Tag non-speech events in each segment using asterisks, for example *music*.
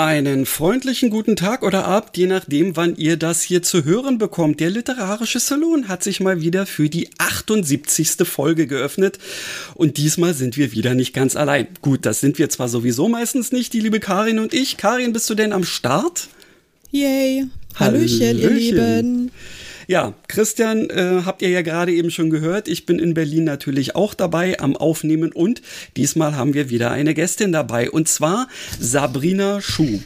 Einen freundlichen guten Tag oder Abend, je nachdem, wann ihr das hier zu hören bekommt. Der literarische Salon hat sich mal wieder für die 78. Folge geöffnet und diesmal sind wir wieder nicht ganz allein. Gut, das sind wir zwar sowieso meistens nicht, die liebe Karin und ich. Karin, bist du denn am Start? Yay. Hallöchen, Hallöchen. ihr Lieben. Ja, Christian, äh, habt ihr ja gerade eben schon gehört. Ich bin in Berlin natürlich auch dabei am Aufnehmen und diesmal haben wir wieder eine Gästin dabei und zwar Sabrina Schuh.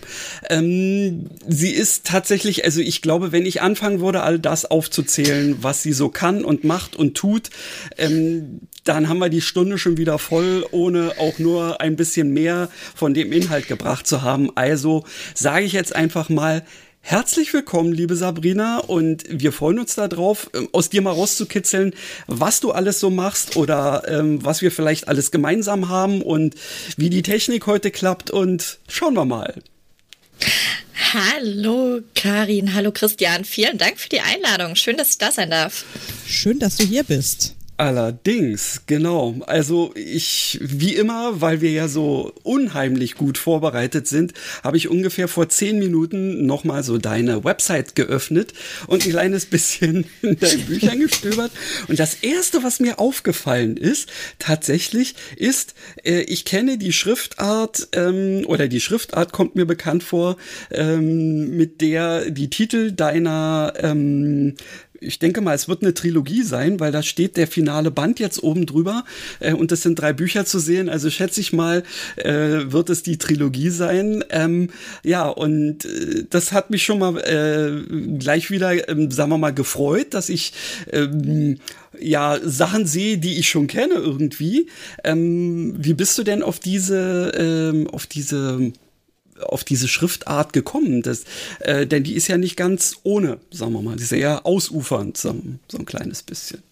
Ähm, sie ist tatsächlich, also ich glaube, wenn ich anfangen würde, all das aufzuzählen, was sie so kann und macht und tut, ähm, dann haben wir die Stunde schon wieder voll, ohne auch nur ein bisschen mehr von dem Inhalt gebracht zu haben. Also sage ich jetzt einfach mal, Herzlich willkommen, liebe Sabrina, und wir freuen uns darauf, ähm, aus dir mal rauszukitzeln, was du alles so machst oder ähm, was wir vielleicht alles gemeinsam haben und wie die Technik heute klappt. Und schauen wir mal. Hallo Karin, hallo Christian, vielen Dank für die Einladung. Schön, dass ich da sein darf. Schön, dass du hier bist. Allerdings, genau. Also ich, wie immer, weil wir ja so unheimlich gut vorbereitet sind, habe ich ungefähr vor zehn Minuten nochmal so deine Website geöffnet und ein kleines bisschen *laughs* in deinen Büchern gestöbert. Und das erste, was mir aufgefallen ist, tatsächlich, ist, äh, ich kenne die Schriftart ähm, oder die Schriftart kommt mir bekannt vor, ähm, mit der die Titel deiner ähm, ich denke mal, es wird eine Trilogie sein, weil da steht der finale Band jetzt oben drüber äh, und es sind drei Bücher zu sehen. Also schätze ich mal, äh, wird es die Trilogie sein. Ähm, ja, und äh, das hat mich schon mal äh, gleich wieder, ähm, sagen wir mal, gefreut, dass ich ähm, ja Sachen sehe, die ich schon kenne irgendwie. Ähm, wie bist du denn auf diese, ähm, auf diese auf diese Schriftart gekommen? Das, äh, denn die ist ja nicht ganz ohne, sagen wir mal, die ist eher ausufernd, so, so ein kleines bisschen.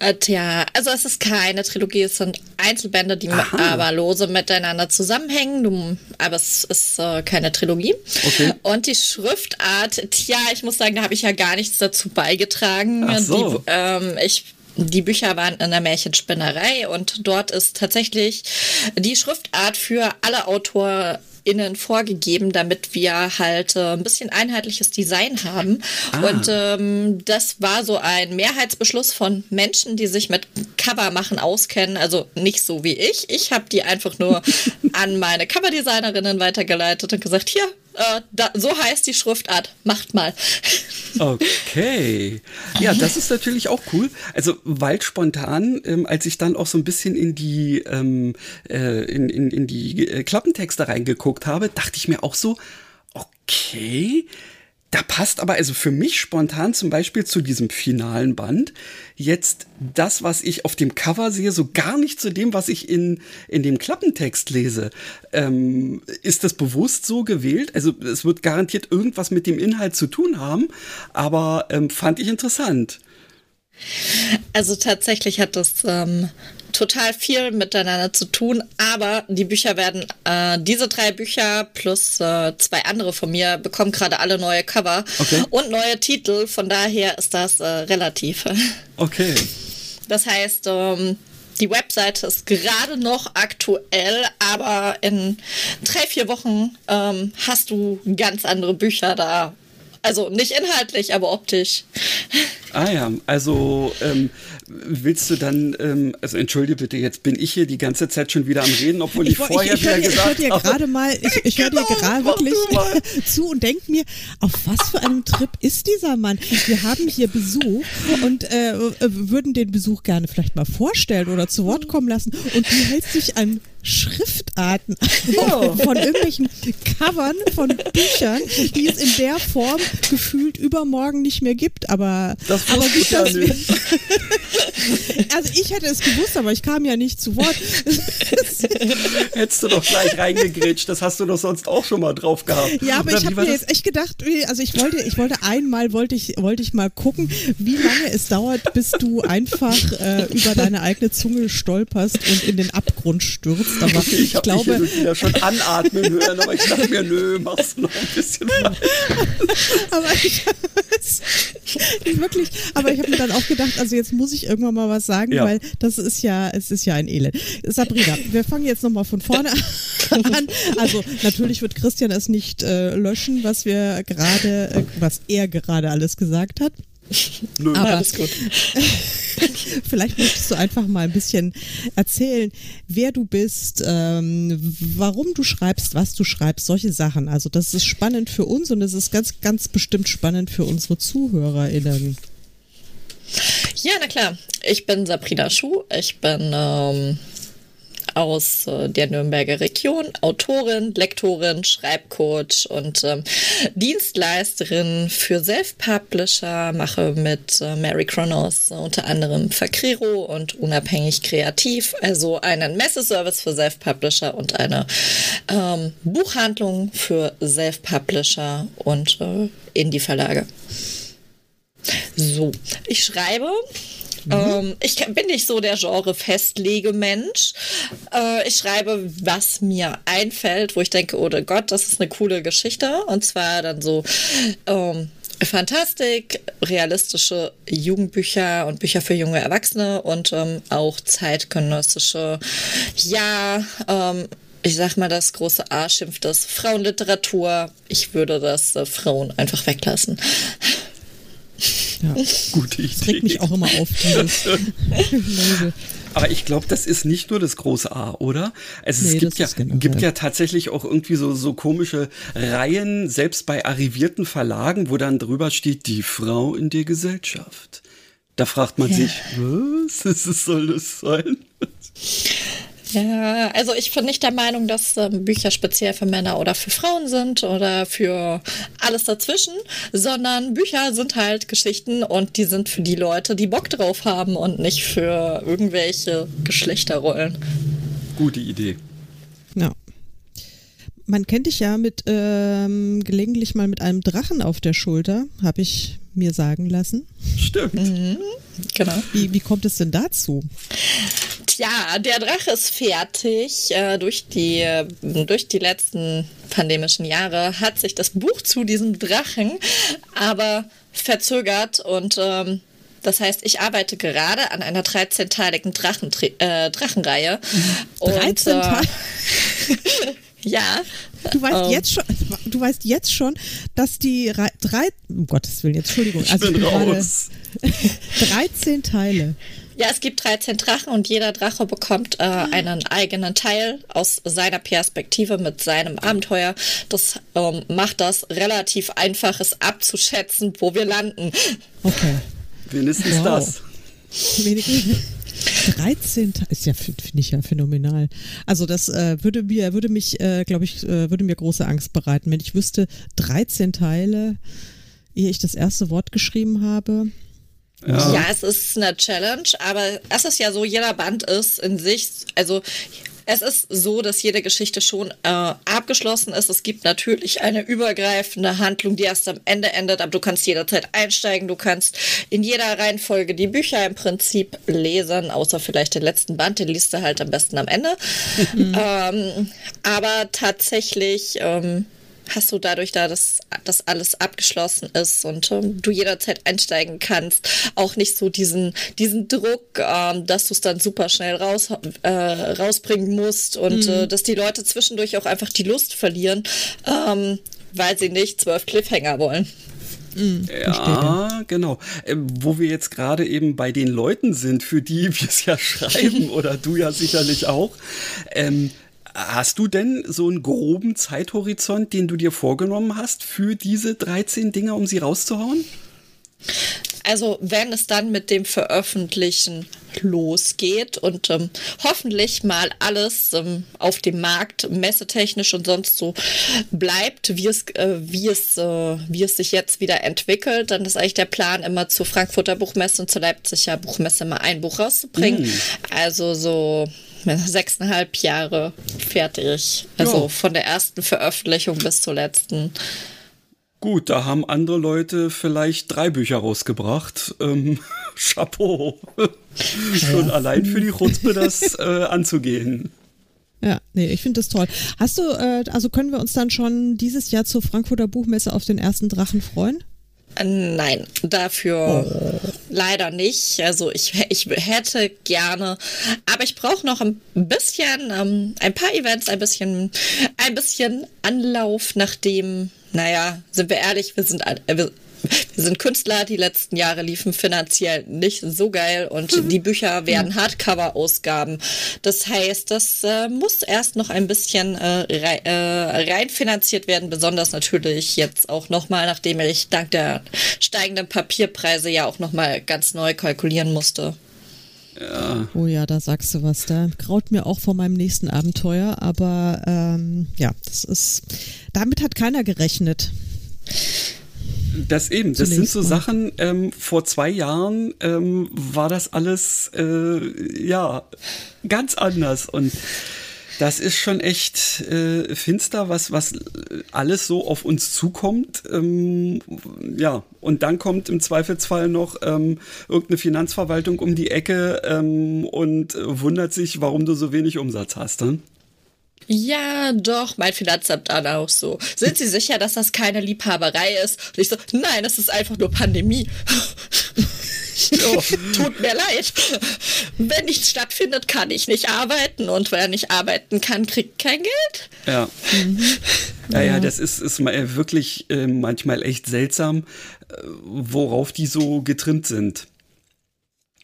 Äh, tja, also es ist keine Trilogie, es sind Einzelbände, die Aha. aber lose miteinander zusammenhängen. Du, aber es ist äh, keine Trilogie. Okay. Und die Schriftart, tja, ich muss sagen, da habe ich ja gar nichts dazu beigetragen. Ach so. Die, ähm, ich die Bücher waren in der Märchenspinnerei und dort ist tatsächlich die Schriftart für alle Autoren innen vorgegeben, damit wir halt äh, ein bisschen einheitliches Design haben. Ah. Und ähm, das war so ein Mehrheitsbeschluss von Menschen, die sich mit Cover machen auskennen. Also nicht so wie ich. Ich habe die einfach nur *laughs* an meine Coverdesignerinnen weitergeleitet und gesagt, hier, äh, da, so heißt die Schriftart. Macht mal. Okay. Ja, das ist natürlich auch cool. Also, weil spontan, ähm, als ich dann auch so ein bisschen in die, ähm, äh, in, in, in die äh, Klappentexte reingeguckt habe, dachte ich mir auch so, okay, da passt aber also für mich spontan zum Beispiel zu diesem finalen Band jetzt das, was ich auf dem Cover sehe, so gar nicht zu dem, was ich in, in dem Klappentext lese. Ähm, ist das bewusst so gewählt? Also es wird garantiert irgendwas mit dem Inhalt zu tun haben, aber ähm, fand ich interessant. Also tatsächlich hat das ähm, total viel miteinander zu tun, aber die Bücher werden, äh, diese drei Bücher plus äh, zwei andere von mir bekommen gerade alle neue Cover okay. und neue Titel, von daher ist das äh, relativ. *laughs* Okay. Das heißt, ähm, die Webseite ist gerade noch aktuell, aber in drei, vier Wochen ähm, hast du ganz andere Bücher da. Also nicht inhaltlich, aber optisch. *laughs* Ah ja, also ähm, willst du dann, ähm, also entschuldige bitte, jetzt bin ich hier die ganze Zeit schon wieder am Reden, obwohl ich, ich vorher ich, ich, wieder gesagt habe. Ich höre dir gerade mal, ich, ich höre dir genau, gerade wirklich *laughs* zu und denke mir, auf was für einem Trip ist dieser Mann? Wir haben hier Besuch und äh würden den Besuch gerne vielleicht mal vorstellen oder zu Wort kommen lassen und du hältst dich an Schriftarten oh. *laughs* von irgendwelchen Covern von Büchern, die es in der Form gefühlt übermorgen nicht mehr gibt. Aber, das aber gut, dass wir, Also ich hätte es gewusst, aber ich kam ja nicht zu Wort. *laughs* Hättest du doch gleich reingegrätscht, das hast du doch sonst auch schon mal drauf gehabt. Ja, aber Oder ich habe mir das? jetzt echt gedacht, wie- also ich wollte, ich wollte einmal, wollte ich, wollte ich mal gucken, wie lange es dauert, bis du einfach äh, über deine eigene Zunge stolperst und in den Abgrund stürzt. Aber Okay, *laughs* ich, ich dich glaube, und wieder schon anatmen hören, aber ich dachte mir, nö, machst du noch ein bisschen weiter. *laughs* aber ich, ich wirklich, aber ich habe mir dann auch gedacht, also jetzt muss ich irgendwann mal was sagen, Ja. weil das ist ja, es ist ja ein Elend. Sabrina, wir fangen jetzt nochmal von vorne *laughs* an. Also natürlich wird Christian es nicht äh, löschen, was wir gerade, äh, was er gerade alles gesagt hat. *laughs* Nö. Aber Alles gut. *laughs* vielleicht möchtest du einfach mal ein bisschen erzählen, wer du bist, ähm, warum du schreibst, was du schreibst, solche Sachen. Also das ist spannend für uns und es ist ganz, ganz bestimmt spannend für unsere ZuhörerInnen. Ja, na klar. Ich bin Sabrina Schuh. Ich bin ähm, aus äh, der Nürnberger Region, Autorin, Lektorin, Schreibcoach und ähm, Dienstleisterin für Self-Publisher, mache mit äh, Mary Kronos äh, unter anderem Fakriro und Unabhängig Kreativ, also einen Messeservice für Self-Publisher und eine ähm, Buchhandlung für Self-Publisher und äh, Indie-Verlage. So, ich schreibe. Ähm, ich bin nicht so der Genre-Festlegemensch. Äh, ich schreibe, was mir einfällt, wo ich denke, oh Gott, das ist eine coole Geschichte. Und zwar dann so ähm, Fantastik, realistische Jugendbücher und Bücher für junge Erwachsene und ähm, auch zeitgenössische, ja, ähm, ich sag mal, das große A schimpft das Frauenliteratur. Ich würde das äh, Frauen einfach weglassen. Ja, Gute das regt mich Idee. auch immer auf. *laughs* Aber ich glaube, das ist nicht nur das große A, oder? Also Nee, es gibt das ja, gibt ja tatsächlich auch irgendwie so, so komische Reihen, selbst bei arrivierten Verlagen, wo dann drüber steht, die Frau in der Gesellschaft. Da fragt man sich, was *laughs* es, soll das sein? Ja, also ich bin nicht der Meinung, dass ähm, Bücher speziell für Männer oder für Frauen sind oder für alles dazwischen, sondern Bücher sind halt Geschichten und die sind für die Leute, die Bock drauf haben und nicht für irgendwelche Geschlechterrollen. Gute Idee. Ja. Man kennt dich ja mit ähm, gelegentlich mal mit einem Drachen auf der Schulter, habe ich mir sagen lassen. Stimmt. Genau. Wie, wie kommt es denn dazu? Tja, der Drache ist fertig. Äh, durch, die, äh, durch die letzten pandemischen Jahre hat sich das Buch zu diesem Drachen aber verzögert und ähm, das heißt, ich arbeite gerade an einer 13-teiligen Drachen, äh, Drachenreihe. Und, 13 äh, Teile? *laughs* ja. Du weißt ähm, jetzt schon, du weißt jetzt schon, dass die Rei- drei, um Gottes Willen, jetzt Entschuldigung, Ich also bin raus. *laughs* 13 Teile. Ja, es gibt 13 Drachen und jeder Drache bekommt äh, einen eigenen Teil aus seiner Perspektive mit seinem Abenteuer. Das ähm, macht das relativ einfach, es abzuschätzen, wo wir landen. Okay. Wenigstens Wow. das. Wenigstens 13 Teile ist ja finde ich ja phänomenal. Also das äh, würde mir würde mich äh, glaube ich äh, würde mir große Angst bereiten, wenn ich wüsste 13 Teile, ehe ich das erste Wort geschrieben habe. Ja. Ja, es ist eine Challenge, aber es ist ja so, jeder Band ist in sich, also es ist so, dass jede Geschichte schon äh, abgeschlossen ist. Es gibt natürlich eine übergreifende Handlung, die erst am Ende endet, aber du kannst jederzeit einsteigen, du kannst in jeder Reihenfolge die Bücher im Prinzip lesen, außer vielleicht den letzten Band, den liest du halt am besten am Ende. ähm, aber tatsächlich ähm, hast du dadurch, da das, das alles abgeschlossen ist und ähm, du jederzeit einsteigen kannst, auch nicht so diesen, diesen Druck, ähm, dass du es dann super schnell raus, äh, rausbringen musst und äh, dass die Leute zwischendurch auch einfach die Lust verlieren, ähm, weil sie nicht zwölf Cliffhanger wollen. Ja, genau. Ähm, wo wir jetzt gerade eben bei den Leuten sind, für die *laughs* wir es ja schreiben, *laughs* oder du ja sicherlich auch. Ähm, hast du denn so einen groben Zeithorizont, den du dir vorgenommen hast für diese 13 Dinger, um sie rauszuhauen? Also wenn es dann mit dem Veröffentlichen losgeht und ähm, hoffentlich mal alles ähm, auf dem Markt messetechnisch und sonst so bleibt, wie es, äh, wie es, äh, wie es sich jetzt wieder entwickelt, dann ist eigentlich der Plan immer zur Frankfurter Buchmesse und zur Leipziger Buchmesse mal ein Buch rauszubringen. Mm. Also so sechseinhalb Jahre fertig. Also jo. von der ersten Veröffentlichung bis zur letzten. Gut, da haben andere Leute vielleicht drei Bücher rausgebracht. Ähm, *laughs* Chapeau. *laughs* Schon ja. allein für die Chutzpe das äh, anzugehen. Ja, nee, ich finde das toll. Hast du, äh, also können wir uns dann schon dieses Jahr zur Frankfurter Buchmesse auf den ersten Drachen freuen? Nein, dafür oh. leider nicht. Also ich, ich hätte gerne, aber ich brauche noch ein bisschen, ähm, ein paar Events, ein bisschen, ein bisschen Anlauf, nachdem, naja, sind wir ehrlich, wir sind, wir, wir sind Künstler, die letzten Jahre liefen finanziell nicht so geil und mhm. *laughs* die Bücher werden Hardcover-Ausgaben. Das heißt, das äh, muss erst noch ein bisschen äh, rein, äh, reinfinanziert werden, besonders natürlich jetzt auch nochmal, nachdem ich dank der steigenden Papierpreise ja auch nochmal ganz neu kalkulieren musste. Ja. Oh ja, da sagst du was. Da graut mir auch vor meinem nächsten Abenteuer, aber ähm, ja, das ist, damit hat keiner gerechnet. Das eben, das sind so Sachen, ähm, vor zwei Jahren ähm, war das alles, äh, ja, ganz anders und das ist schon echt äh, finster, was, was alles so auf uns zukommt. Ähm, ja, und dann kommt im Zweifelsfall noch ähm, irgendeine Finanzverwaltung um die Ecke ähm, und wundert sich, warum du so wenig Umsatz hast. Ne? Ja, doch, mein Finanzamt dann auch so. Sind Sie sicher, dass das keine Liebhaberei ist? Und ich so, nein, das ist einfach nur Pandemie. *laughs* oh, tut mir leid. Wenn nichts stattfindet, kann ich nicht arbeiten und wer nicht arbeiten kann, kriegt kein Geld. Ja. Mhm. Ja, ja, das ist, ist wirklich äh, manchmal echt seltsam, äh, worauf die so getrimmt sind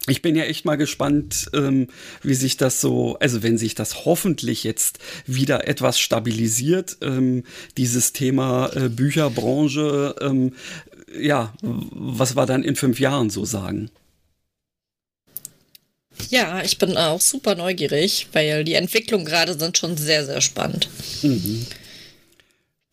ich bin ja echt mal gespannt, ähm, wie sich das so, also wenn sich das hoffentlich jetzt wieder etwas stabilisiert, ähm, dieses Thema äh, Bücherbranche, ähm, ja, was wir dann in fünf Jahren so sagen. Ja, ich bin auch super neugierig, weil die Entwicklungen gerade sind schon sehr, sehr spannend. Mhm.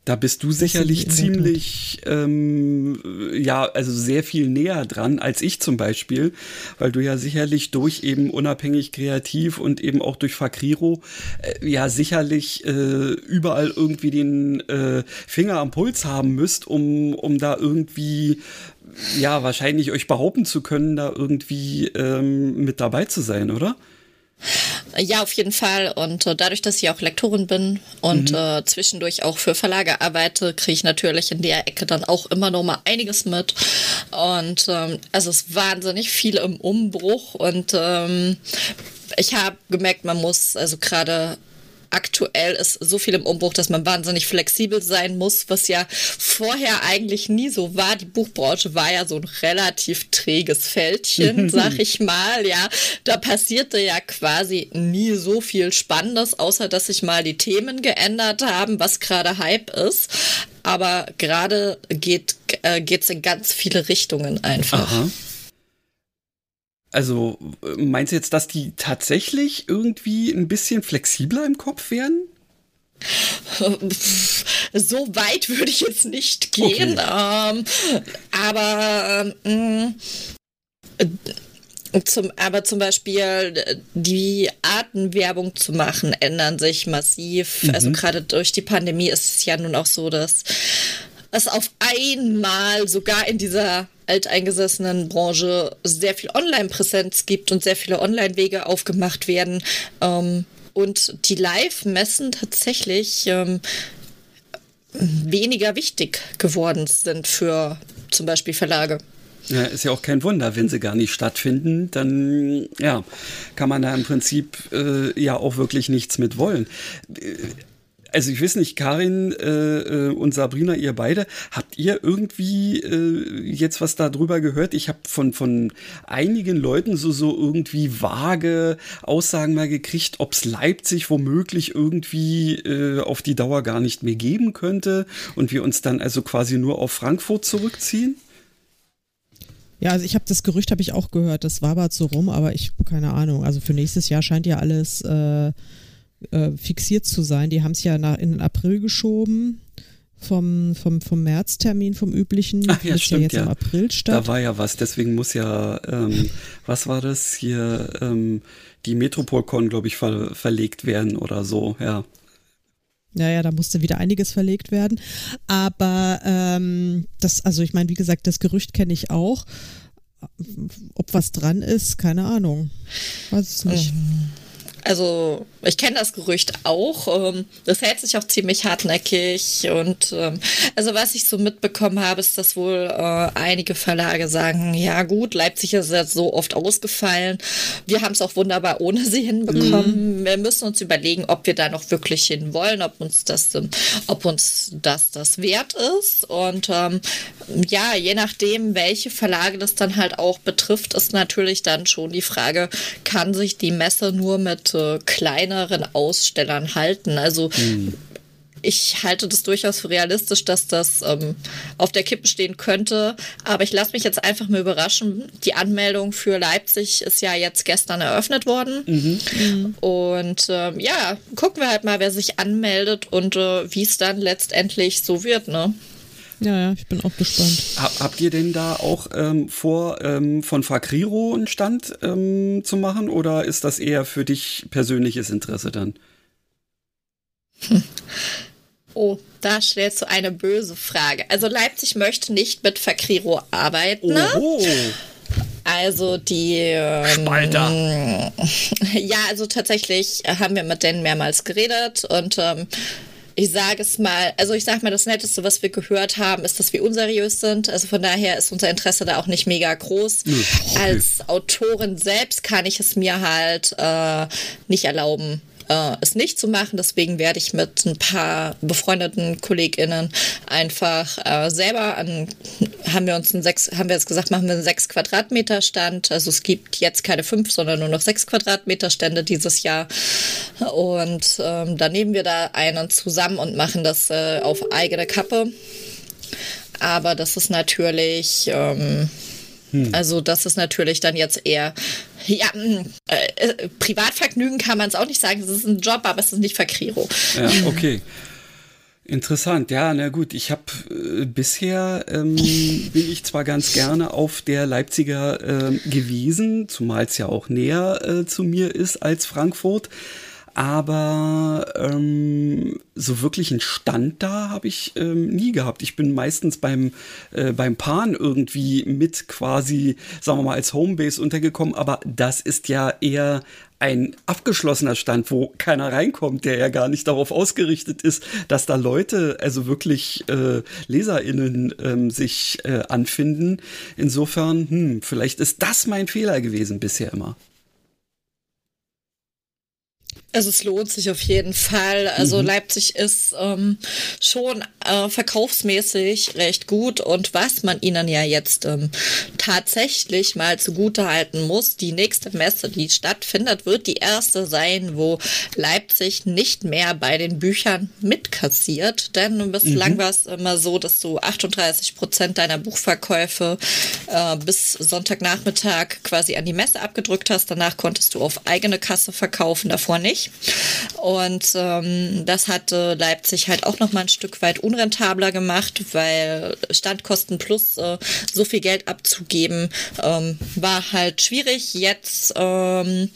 Da bist du sicherlich ziemlich, ähm, ja, also sehr viel näher dran als ich zum Beispiel, weil du ja sicherlich durch eben unabhängig kreativ und eben auch durch Fakriro äh, ja sicherlich äh, überall irgendwie den äh, Finger am Puls haben müsst, um, um da irgendwie, ja, wahrscheinlich euch behaupten zu können, da irgendwie ähm, mit dabei zu sein, oder? Ja, auf jeden Fall. Und äh, dadurch, dass ich auch Lektorin bin und mhm. äh, zwischendurch auch für Verlage arbeite, kriege ich natürlich in der Ecke dann auch immer noch mal einiges mit. Und ähm, also es ist wahnsinnig viel im Umbruch und ähm, ich habe gemerkt, man muss also gerade aktuell ist so viel im Umbruch, dass man wahnsinnig flexibel sein muss, was ja vorher eigentlich nie so war. Die Buchbranche war ja so ein relativ träges Fältchen, *laughs* sag ich mal, ja. Da passierte ja quasi nie so viel Spannendes, außer dass sich mal die Themen geändert haben, was gerade Hype ist. Aber gerade geht äh, geht's in ganz viele Richtungen einfach. Aha. Also meinst du jetzt, dass die tatsächlich irgendwie ein bisschen flexibler im Kopf werden? So weit würde ich jetzt nicht gehen, okay. ähm, aber ähm, zum, aber zum Beispiel die Arten, Werbung zu machen, ändern sich massiv. Mhm. Also gerade durch die Pandemie ist es ja nun auch so, dass es auf einmal sogar in dieser alteingesessenen Branche sehr viel Online-Präsenz gibt und sehr viele Online-Wege aufgemacht werden. Ähm, und die Live-Messen tatsächlich ähm, weniger wichtig geworden sind für zum Beispiel Verlage. Ja, ist ja auch kein Wunder, wenn sie gar nicht stattfinden, dann ja, kann man da im Prinzip äh, ja auch wirklich nichts mit wollen. Also ich weiß nicht, Karin äh, äh, und Sabrina, ihr beide, habt ihr irgendwie äh, jetzt was darüber gehört? Ich habe von, von einigen Leuten so, so irgendwie vage Aussagen mal gekriegt, ob es Leipzig womöglich irgendwie äh, auf die Dauer gar nicht mehr geben könnte und wir uns dann also quasi nur auf Frankfurt zurückziehen? Ja, also ich habe das Gerücht habe ich auch gehört, das war aber so rum, aber ich keine Ahnung. Also für nächstes Jahr scheint ja alles äh, äh, fixiert zu sein. Die haben es ja nach, in den April geschoben vom, vom, vom Märztermin, vom üblichen. Ach ja, stimmt, ja jetzt ja. im April statt. Da war ja was, deswegen muss ja, ähm, was war das hier, ähm, die Metropolcon, glaube ich, ver verlegt werden oder so, ja. Ja, ja, da musste wieder einiges verlegt werden. Aber ähm, das, also ich meine, wie gesagt, das Gerücht kenne ich auch. Ob was dran ist, keine Ahnung. Weiß es nicht. Mhm. Also ich kenne das Gerücht auch. Ähm, das hält sich auch ziemlich hartnäckig. Und ähm, also was ich so mitbekommen habe, ist, dass wohl äh, einige Verlage sagen, ja gut, Leipzig ist jetzt so oft ausgefallen. Wir haben es auch wunderbar ohne sie hinbekommen. Mhm. Wir müssen uns überlegen, ob wir da noch wirklich hin wollen, ob uns das, ob uns das das wert ist. Und ähm, ja, je nachdem, welche Verlage das dann halt auch betrifft, ist natürlich dann schon die Frage, kann sich die Messe nur mit äh, kleineren Ausstellern halten? Also mhm. ich halte das durchaus für realistisch, dass das ähm, auf der Kippe stehen könnte. Aber ich lasse mich jetzt einfach mal überraschen. Die Anmeldung für Leipzig ist ja jetzt gestern eröffnet worden. Mhm. Und ähm, ja, gucken wir halt mal, wer sich anmeldet und äh, wie es dann letztendlich so wird, ne? Ja, ja, ich bin auch gespannt. Habt ihr denn da auch ähm, vor, ähm, von Fakriro einen Stand ähm, zu machen oder ist das eher für dich persönliches Interesse dann? Hm. *laughs* Oh, da stellst du eine böse Frage. Also Leipzig möchte nicht mit Fakriro arbeiten. Ne? Oh. Also die ähm, Spalter. *laughs* Ja, also tatsächlich haben wir mit denen mehrmals geredet und ähm, ich sage es mal, also ich sage mal, das Netteste, was wir gehört haben, ist, dass wir unseriös sind. Also von daher ist unser Interesse da auch nicht mega groß. okay. Als Autorin selbst kann ich es mir halt äh, nicht erlauben, äh, es nicht zu machen. Deswegen werde ich mit ein paar befreundeten KollegInnen einfach äh, selber an, haben wir uns ein sechs, haben wir jetzt gesagt, machen wir einen sechs Quadratmeter Stand. Also es gibt jetzt keine fünf, sondern nur noch sechs Quadratmeter Stände dieses Jahr. Und ähm, da nehmen wir da einen zusammen und machen das äh, auf eigene Kappe. Aber das ist natürlich, ähm, hm. also das ist natürlich dann jetzt eher ja, äh, äh, Privatvergnügen kann man es auch nicht sagen. Es ist ein Job, aber es ist nicht Verkriro. Ja, okay. Interessant, ja, na gut. Ich habe äh, bisher ähm, bin ich zwar ganz gerne auf der Leipziger äh, gewesen, zumal es ja auch näher äh, zu mir ist als Frankfurt. Aber ähm, so wirklich einen Stand da habe ich ähm, nie gehabt. Ich bin meistens beim, äh, beim Pan irgendwie mit quasi, sagen wir mal, als Homebase untergekommen. Aber das ist ja eher ein abgeschlossener Stand, wo keiner reinkommt, der ja gar nicht darauf ausgerichtet ist, dass da Leute, also wirklich äh, LeserInnen ähm, sich äh, anfinden. Insofern, hm, vielleicht ist das mein Fehler gewesen bisher immer. Also es lohnt sich auf jeden Fall. Also mhm. Leipzig ist ähm, schon äh, verkaufsmäßig recht gut und was man ihnen ja jetzt ähm, tatsächlich mal zugute halten muss, die nächste Messe, die stattfindet, wird die erste sein, wo Leipzig nicht mehr bei den Büchern mitkassiert. Denn bislang mhm. war es immer so, dass du 38 Prozent deiner Buchverkäufe äh, bis Sonntagnachmittag quasi an die Messe abgedrückt hast. Danach konntest du auf eigene Kasse verkaufen, davor nicht. Und ähm, das hatte Leipzig halt auch noch mal ein Stück weit unrentabler gemacht, weil Standkosten plus äh, so viel Geld abzugeben ähm, war halt schwierig. Jetzt ähm,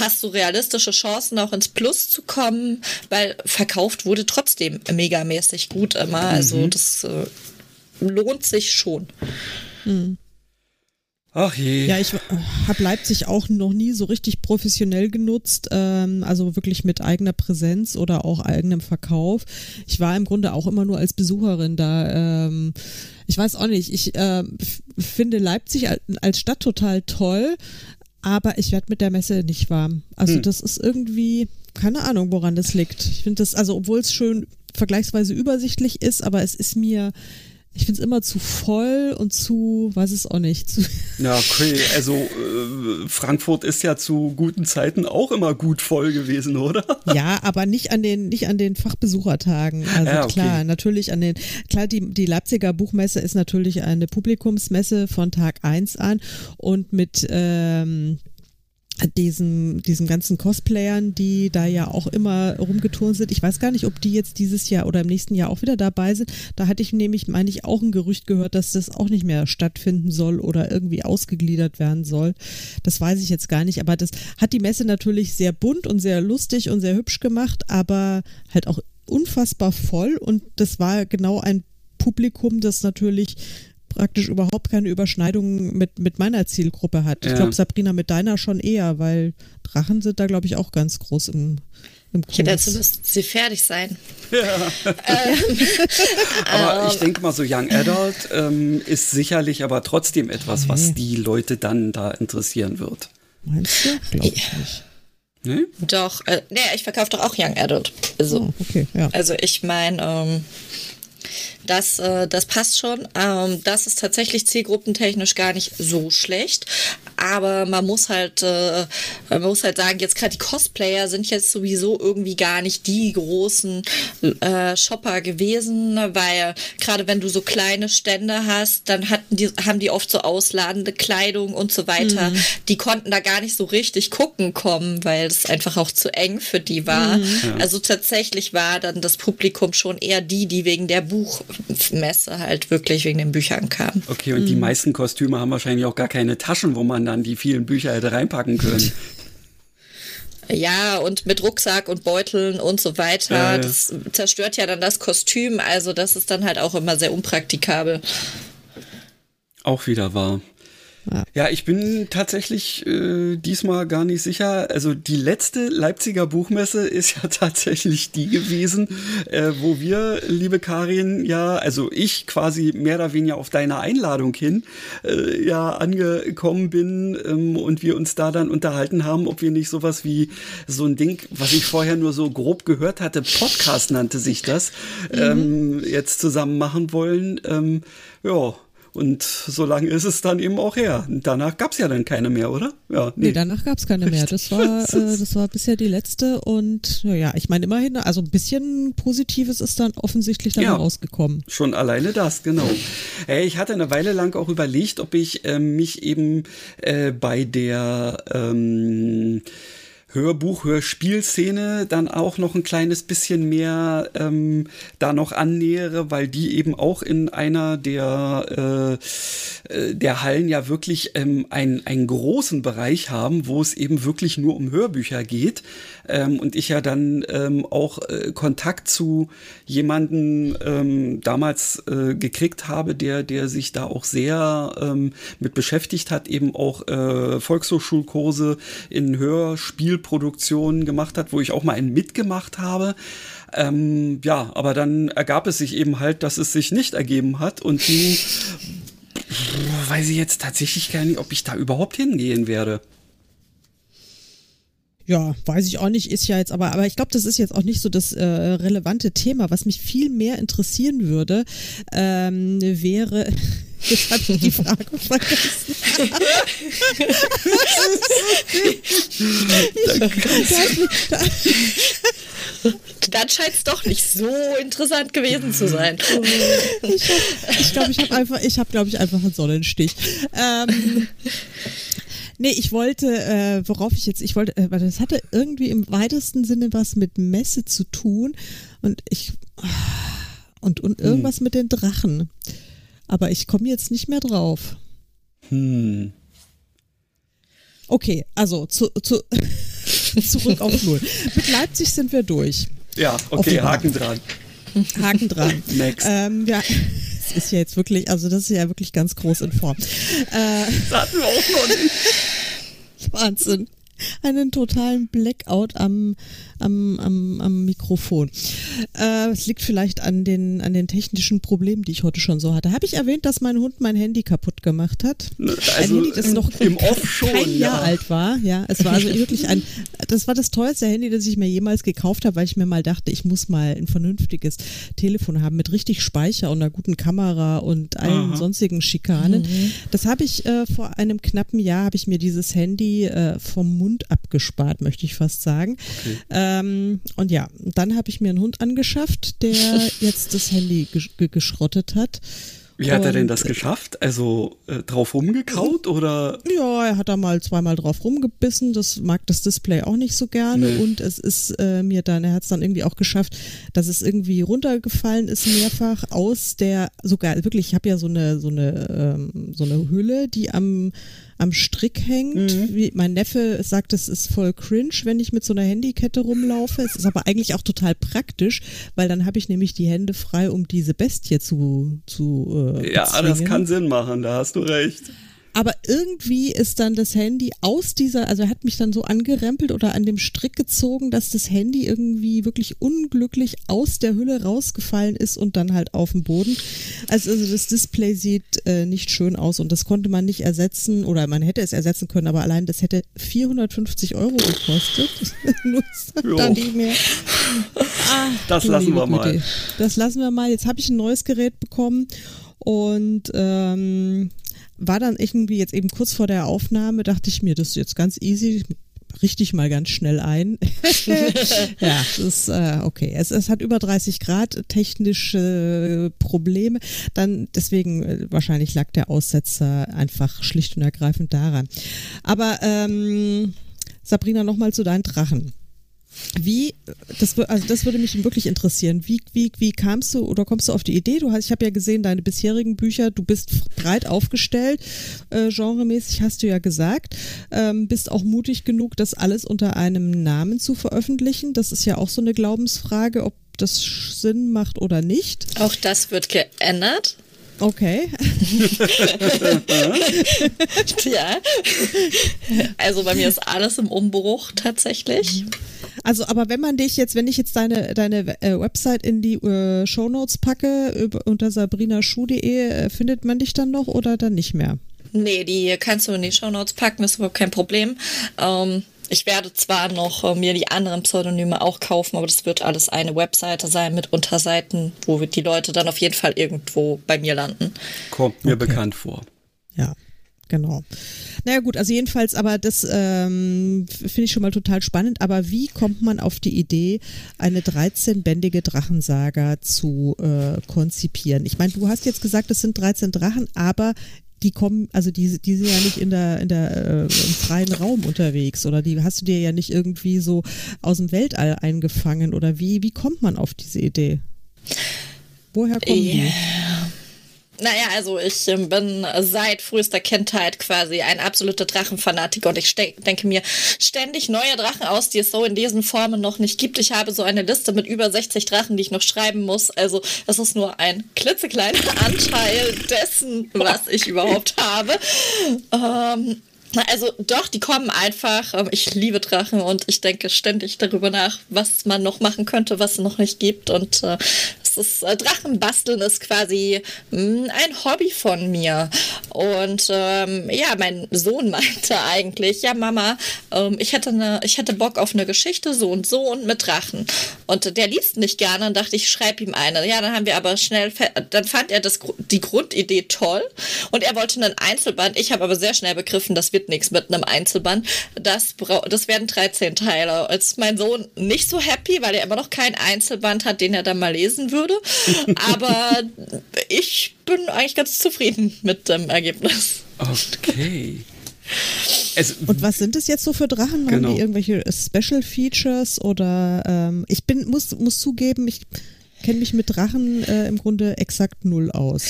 hast du realistische Chancen, auch ins Plus zu kommen, weil verkauft wurde trotzdem megamäßig gut immer. Also mhm. das äh, lohnt sich schon. Mhm. Ach je. Ja, ich habe Leipzig auch noch nie so richtig professionell genutzt, ähm, also wirklich mit eigener Präsenz oder auch eigenem Verkauf. Ich war im Grunde auch immer nur als Besucherin da. Ähm, ich weiß auch nicht, ich äh, finde Leipzig als Stadt total toll, aber ich werde mit der Messe nicht warm. Also hm. das ist irgendwie, keine Ahnung, woran das liegt. Ich finde das, also obwohl es schön vergleichsweise übersichtlich ist, aber es ist mir ich finde es immer zu voll und zu, weiß es auch nicht. Ja, okay, also äh, Frankfurt ist ja zu guten Zeiten auch immer gut voll gewesen, oder? Ja, aber nicht an den, nicht an den Fachbesuchertagen. Also ja, okay. klar, natürlich an den, klar, die, die Leipziger Buchmesse ist natürlich eine Publikumsmesse von Tag eins an und mit ähm, diesen, diesen ganzen Cosplayern, die da ja auch immer rumgeturnt sind. Ich weiß gar nicht, ob die jetzt dieses Jahr oder im nächsten Jahr auch wieder dabei sind. Da hatte ich nämlich, meine ich, auch ein Gerücht gehört, dass das auch nicht mehr stattfinden soll oder irgendwie ausgegliedert werden soll. Das weiß ich jetzt gar nicht, aber das hat die Messe natürlich sehr bunt und sehr lustig und sehr hübsch gemacht, aber halt auch unfassbar voll und das war genau ein Publikum, das natürlich praktisch überhaupt keine Überschneidung mit, mit meiner Zielgruppe hat. Ja. Ich glaube, Sabrina mit deiner schon eher, weil Drachen sind da, glaube ich, auch ganz groß im, im Kurs. Ja, dazu müssten sie fertig sein. Ja. Ähm, aber ich denke mal, so Young Adult ähm, ist sicherlich aber trotzdem etwas, was die Leute dann da interessieren wird. Meinst du? Glaube ich nicht. Nee? Doch, äh, nee, ich verkaufe doch auch Young Adult. Also, oh, okay, ja. also ich meine, ähm, das, äh, das passt schon. Ähm, das ist tatsächlich zielgruppentechnisch gar nicht so schlecht. Aber man muss halt, äh, man muss halt sagen, jetzt gerade die Cosplayer sind jetzt sowieso irgendwie gar nicht die großen äh, Shopper gewesen, weil gerade wenn du so kleine Stände hast, dann hatten die, haben die oft so ausladende Kleidung und so weiter. Mhm. Die konnten da gar nicht so richtig gucken kommen, weil es einfach auch zu eng für die war. Mhm. Ja. Also tatsächlich war dann das Publikum schon eher die, die wegen der Buch Messe halt wirklich wegen den Büchern kam. Okay, und mhm. die meisten Kostüme haben wahrscheinlich auch gar keine Taschen, wo man dann die vielen Bücher hätte reinpacken können. *laughs* Ja, und mit Rucksack und Beuteln und so weiter. Äh. Das zerstört ja dann das Kostüm. Also das ist dann halt auch immer sehr unpraktikabel. Auch wieder wahr. Ja. ja, ich bin tatsächlich äh, diesmal gar nicht sicher. Also die letzte Leipziger Buchmesse *laughs* ist ja tatsächlich die gewesen, äh, wo wir, liebe Karin, ja, also ich quasi mehr oder weniger auf deine Einladung hin, äh, ja, angekommen bin ähm, und wir uns da dann unterhalten haben, ob wir nicht sowas wie so ein Ding, was ich vorher nur so grob gehört hatte, Podcast nannte sich das, mhm. ähm, jetzt zusammen machen wollen. Ähm, ja, und so lange ist es dann eben auch her. Danach gab es ja dann keine mehr, oder? Ja, nee. nee danach gab es keine mehr. Das war, *laughs* äh, das war bisher die letzte und ja, ich meine immerhin, also ein bisschen Positives ist dann offensichtlich dann ja, rausgekommen. Schon alleine das, genau. Hey, ich hatte eine Weile lang auch überlegt, ob ich äh, mich eben äh, bei der ähm, Hörbuch, Hörspielszene dann auch noch ein kleines bisschen mehr ähm, da noch annähere, weil die eben auch in einer der, äh, äh, der Hallen ja wirklich ähm, ein, einen großen Bereich haben, wo es eben wirklich nur um Hörbücher geht. Ähm, und ich ja dann ähm, auch äh, Kontakt zu jemanden ähm, damals äh, gekriegt habe, der, der sich da auch sehr ähm, mit beschäftigt hat, eben auch äh, Volkshochschulkurse in Hörspielproduktionen gemacht hat, wo ich auch mal einen mitgemacht habe. Ähm, ja, aber dann ergab es sich eben halt, dass es sich nicht ergeben hat und nun weiß ich jetzt tatsächlich gar nicht, ob ich da überhaupt hingehen werde. Ja, weiß ich auch nicht, ist ja jetzt aber, aber ich glaube, das ist jetzt auch nicht so das äh, relevante Thema. Was mich viel mehr interessieren würde, ähm, wäre, *laughs* jetzt habe ich die Frage *laughs* vergessen. Dann scheint es doch nicht so interessant gewesen zu sein. Ich glaube, ich, glaub, ich habe einfach, ich habe, glaube ich, einfach einen Sonnenstich. Ähm, Nee, ich wollte, äh, worauf ich jetzt, ich wollte, äh, das hatte irgendwie im weitesten Sinne was mit Messe zu tun und ich, und, und hm. irgendwas hm. mit den Drachen. Aber ich komme jetzt nicht mehr drauf. Hm. Okay, also zu, zu, *laughs* zurück auf Null. Mit Leipzig sind wir durch. Ja, okay, Haken dran. Haken dran. Next. Ähm, ja, es ist ja jetzt wirklich, also das ist ja wirklich ganz groß in Form. Äh, das hatten wir auch noch nicht. *laughs* Wahnsinn. einen totalen Blackout am, am, am, am Mikrofon. Äh, es liegt vielleicht an den, an den technischen Problemen, die ich heute schon so hatte. Habe ich erwähnt, dass mein Hund mein Handy kaputt gemacht hat? Also ein Handy, das noch im Off schon, kein ja. Jahr alt war. Ja, es war also wirklich ein, das war das teuerste Handy, das ich mir jemals gekauft habe, weil ich mir mal dachte, ich muss mal ein vernünftiges Telefon haben mit richtig Speicher und einer guten Kamera und allen Aha. sonstigen Schikanen. Das habe ich äh, vor einem knappen Jahr habe ich mir dieses Handy äh, vom Mund abgespart, möchte ich fast sagen. Ähm, und ja, dann habe ich mir einen Hund angeschafft, der *laughs* jetzt das Handy gesch ge geschrottet hat. Wie hat er denn Und, das geschafft? Also äh, drauf rumgekaut oder? Ja, er hat da mal zweimal drauf rumgebissen. Das mag das Display auch nicht so gerne. Nee. Und es ist äh, mir dann, er hat es dann irgendwie auch geschafft, dass es irgendwie runtergefallen ist mehrfach aus der, sogar wirklich, ich habe ja so eine, so eine, ähm, so eine Hülle, die am, am Strick hängt. Wie, mein Neffe sagt, es ist voll cringe, wenn ich mit so einer Handykette rumlaufe. Es ist aber eigentlich auch total praktisch, weil dann habe ich nämlich die Hände frei, um diese Bestie zu, zu äh, Ja, das kann Sinn machen, da hast du recht. Aber irgendwie ist dann das Handy aus dieser, also er hat mich dann so angerempelt oder an dem Strick gezogen, dass das Handy irgendwie wirklich unglücklich aus der Hülle rausgefallen ist und dann halt auf dem Boden. Also, also das Display sieht äh, nicht schön aus und das konnte man nicht ersetzen oder man hätte es ersetzen können, aber allein das hätte 450 Euro gekostet. *laughs* Dann nicht mehr. Ah, Das lassen wir mal. Das lassen wir mal. Jetzt habe ich ein neues Gerät bekommen und ähm, war dann irgendwie jetzt eben kurz vor der Aufnahme, dachte ich mir, das ist jetzt ganz easy. Richte ich mal ganz schnell ein. *laughs* ja, das ist äh, okay. Es, es hat über 30 Grad technische Probleme. Dann deswegen äh, wahrscheinlich lag der Aussetzer einfach schlicht und ergreifend daran. Aber ähm, Sabrina, nochmal zu deinen Drachen. Wie, das, also das würde mich wirklich interessieren. Wie, wie, wie kamst du oder kommst du auf die Idee? Du hast, ich habe ja gesehen, deine bisherigen Bücher, du bist breit aufgestellt, äh, genremäßig hast du ja gesagt, ähm, bist auch mutig genug, das alles unter einem Namen zu veröffentlichen. Das ist ja auch so eine Glaubensfrage, ob das Sinn macht oder nicht. Auch das wird geändert. Okay. *laughs* ja. Also bei mir ist alles im Umbruch tatsächlich. Also, aber wenn man dich jetzt, wenn ich jetzt deine, deine äh, Website in die äh, Shownotes packe, über, unter sabrinaschuh.de, äh, findet man dich dann noch oder dann nicht mehr? Nee, die kannst du in die Shownotes packen, ist überhaupt kein Problem. Ähm, ich werde zwar noch äh, mir die anderen Pseudonyme auch kaufen, aber das wird alles eine Webseite sein mit Unterseiten, wo die Leute dann auf jeden Fall irgendwo bei mir landen. Kommt mir Okay. bekannt vor. Ja, genau. Naja gut, also jedenfalls, aber das ähm, finde ich schon mal total spannend. Aber wie kommt man auf die Idee, eine 13-bändige Drachensaga zu äh, konzipieren? Ich meine, du hast jetzt gesagt, es sind 13 Drachen, aber die kommen, also die, die sind ja nicht in der, in der äh, im freien Raum unterwegs oder die hast du dir ja nicht irgendwie so aus dem Weltall eingefangen oder wie, wie kommt man auf diese Idee? Woher kommen die? Naja, also ich ähm, bin seit frühester Kindheit quasi ein absoluter Drachenfanatiker und ich denke mir ständig neue Drachen aus, die es so in diesen Formen noch nicht gibt. Ich habe so eine Liste mit über 60 Drachen, die ich noch schreiben muss. Also das ist nur ein klitzekleiner *laughs* Anteil dessen, was ich überhaupt habe. Ähm, also doch, die kommen einfach. Ähm, Ich liebe Drachen und ich denke ständig darüber nach, was man noch machen könnte, was es noch nicht gibt. Und äh, es ist äh, Drachenbasteln ist quasi mh, ein Hobby von mir. Und ähm, ja, mein Sohn *laughs* meinte eigentlich, ja Mama, ähm, ich hätte eine, ich hätte Bock auf eine Geschichte so und so und mit Drachen. Und der liest nicht gerne und dachte ich, schreib ihm eine. Ja, dann haben wir aber schnell, dann fand er das, die Grundidee toll und er wollte einen Einzelband. Ich habe aber sehr schnell begriffen, das wird nichts mit einem Einzelband. Das, das werden 13 Teile. Jetzt ist mein Sohn nicht so happy, weil er immer noch keinen Einzelband hat, den er dann mal lesen würde. *laughs* Aber ich bin eigentlich ganz zufrieden mit dem Ergebnis. Okay. *laughs* Es, Und was sind es jetzt so für Drachen? Haben Genau. die irgendwelche Special Features oder ähm, ich bin, muss, muss zugeben, ich kenne mich mit Drachen äh, im Grunde exakt null aus.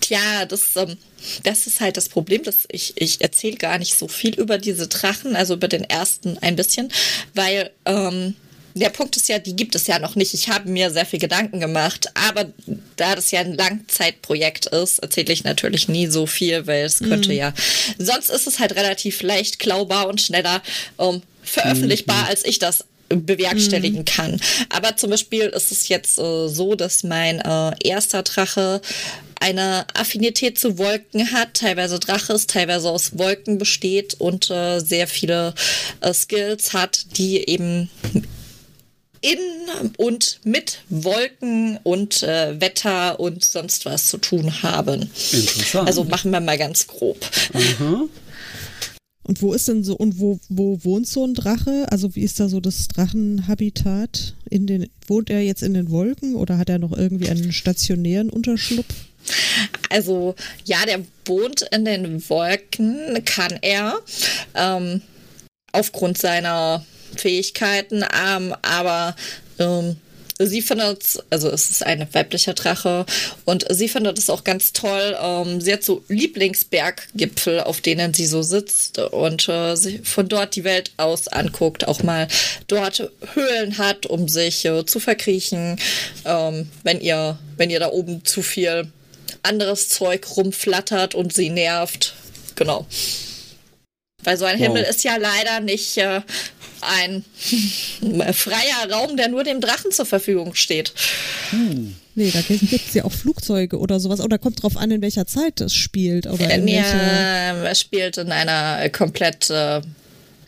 Tja, das, ähm, das ist halt das Problem, dass ich, ich erzähle gar nicht so viel über diese Drachen, also über den ersten ein bisschen, weil ähm, der Punkt ist ja, die gibt es ja noch nicht. Ich habe mir sehr viel Gedanken gemacht, aber da das ja ein Langzeitprojekt ist, erzähle ich natürlich nie so viel, weil es könnte ja. Sonst ist es halt relativ leicht klaubar und schneller. Ähm, veröffentlichbar, mhm. als ich das bewerkstelligen mhm. kann. Aber zum Beispiel ist es jetzt äh, so, dass mein äh, erster Drache eine Affinität zu Wolken hat, teilweise Drache ist, teilweise aus Wolken besteht und äh, sehr viele äh, Skills hat, die eben in und mit Wolken und äh, Wetter und sonst was zu tun haben. Interessant. Also machen wir mal ganz grob. Mhm. Und wo ist denn so, und wo, wo wohnt so ein Drache? Also wie ist da so das Drachenhabitat? In den, wohnt er jetzt in den Wolken oder hat er noch irgendwie einen stationären Unterschlupf? Also ja, der wohnt in den Wolken, kann er. Ähm, aufgrund seiner Fähigkeiten, ähm, aber ähm, sie findet, also es ist ein weiblicher Drache und sie findet es auch ganz toll. Ähm, sie hat so Lieblingsberggipfel, auf denen sie so sitzt und äh, von dort die Welt aus anguckt, auch mal dort Höhlen hat, um sich äh, zu verkriechen, ähm, wenn ihr, wenn ihr da oben zu viel anderes Zeug rumflattert und sie nervt. Genau. Weil so ein wow. Himmel ist ja leider nicht äh, ein freier Raum, der nur dem Drachen zur Verfügung steht. Hm. Nee, da gibt es ja auch Flugzeuge oder sowas. Oder kommt drauf an, in welcher Zeit es spielt. Oder in ja, es spielt in einer komplett äh,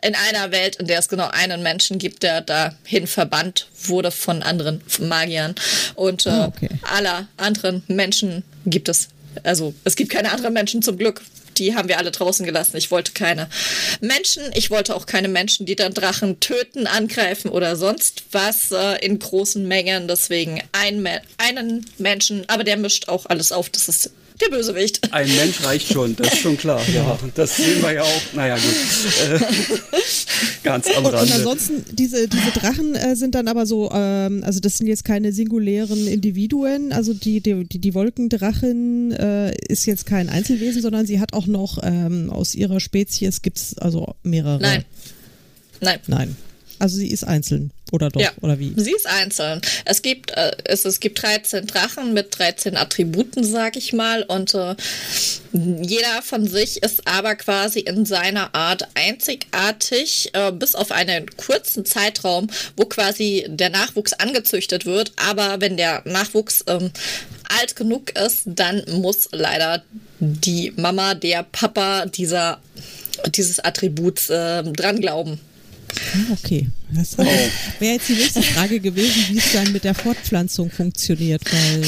in einer Welt, in der es genau einen Menschen gibt, der dahin verbannt wurde von anderen Magiern. Und äh, ah, okay. aller anderen Menschen gibt es. Also es gibt keine anderen Menschen zum Glück die haben wir alle draußen gelassen. Ich wollte keine Menschen. Ich wollte auch keine Menschen, die dann Drachen töten, angreifen oder sonst was äh, in großen Mengen. Deswegen ein, einen Menschen, aber der mischt auch alles auf. Das ist der Bösewicht. Ein Mensch reicht schon, das ist schon klar. Ja, das sehen wir ja auch. Naja, gut. Äh, ganz am Rande. Und ansonsten, diese, diese Drachen äh, sind dann aber so, ähm, also das sind jetzt keine singulären Individuen. Also die, die, die Wolkendrachin äh, ist jetzt kein Einzelwesen, sondern sie hat auch noch ähm, aus ihrer Spezies gibt es also mehrere. Nein. Nein. Nein. Also sie ist einzeln. Oder doch, ja, oder wie? Sie ist einzeln. Es gibt, äh, es, es gibt 13 Drachen mit 13 Attributen, sag ich mal. Und äh, jeder von sich ist aber quasi in seiner Art einzigartig, äh, bis auf einen kurzen Zeitraum, wo quasi der Nachwuchs angezüchtet wird. Aber wenn der Nachwuchs ähm, alt genug ist, dann muss leider die Mama, der Papa dieser, dieses Attributs äh, dran glauben. Ah, okay. Das oh. wäre jetzt die nächste Frage gewesen, wie es dann mit der Fortpflanzung funktioniert, weil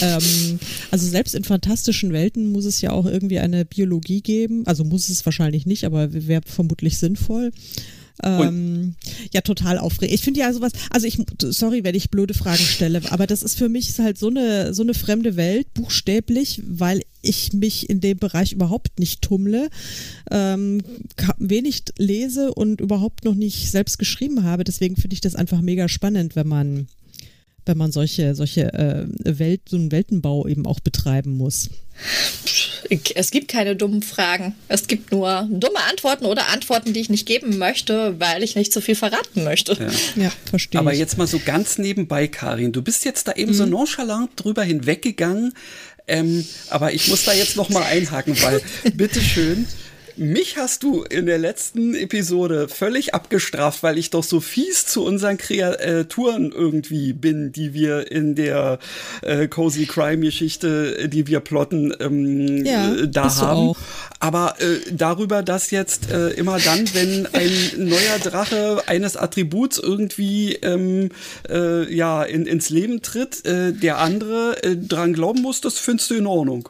ähm, also selbst in fantastischen Welten muss es ja auch irgendwie eine Biologie geben. Also muss es wahrscheinlich nicht, aber wäre vermutlich sinnvoll. Ähm, ja, total aufregend. Ich finde ja sowas, also ich, sorry, wenn ich blöde Fragen stelle, aber das ist für mich halt so eine, so eine fremde Welt, buchstäblich, weil ich mich in dem Bereich überhaupt nicht tummle, ähm, wenig lese und überhaupt noch nicht selbst geschrieben habe. Deswegen finde ich das einfach mega spannend, wenn man wenn man solche, solche äh, Welt, so einen Weltenbau eben auch betreiben muss. Es gibt keine dummen Fragen. Es gibt nur dumme Antworten oder Antworten, die ich nicht geben möchte, weil ich nicht zu so viel verraten möchte. Ja, ja verstehe. Aber jetzt mal so ganz nebenbei, Karin. Du bist jetzt da eben mhm. so nonchalant drüber hinweggegangen. Ähm, aber ich muss da jetzt noch mal einhaken, weil *laughs* bitteschön, mich hast du in der letzten Episode völlig abgestraft, weil ich doch so fies zu unseren Kreaturen irgendwie bin, die wir in der äh, Cozy Crime Geschichte, die wir plotten, ähm, ja, äh, da haben. Aber äh, darüber, dass jetzt äh, immer dann, wenn ein neuer Drache eines Attributs irgendwie ähm, äh, ja in, ins Leben tritt, äh, der andere dran glauben muss, das findest du in Ordnung.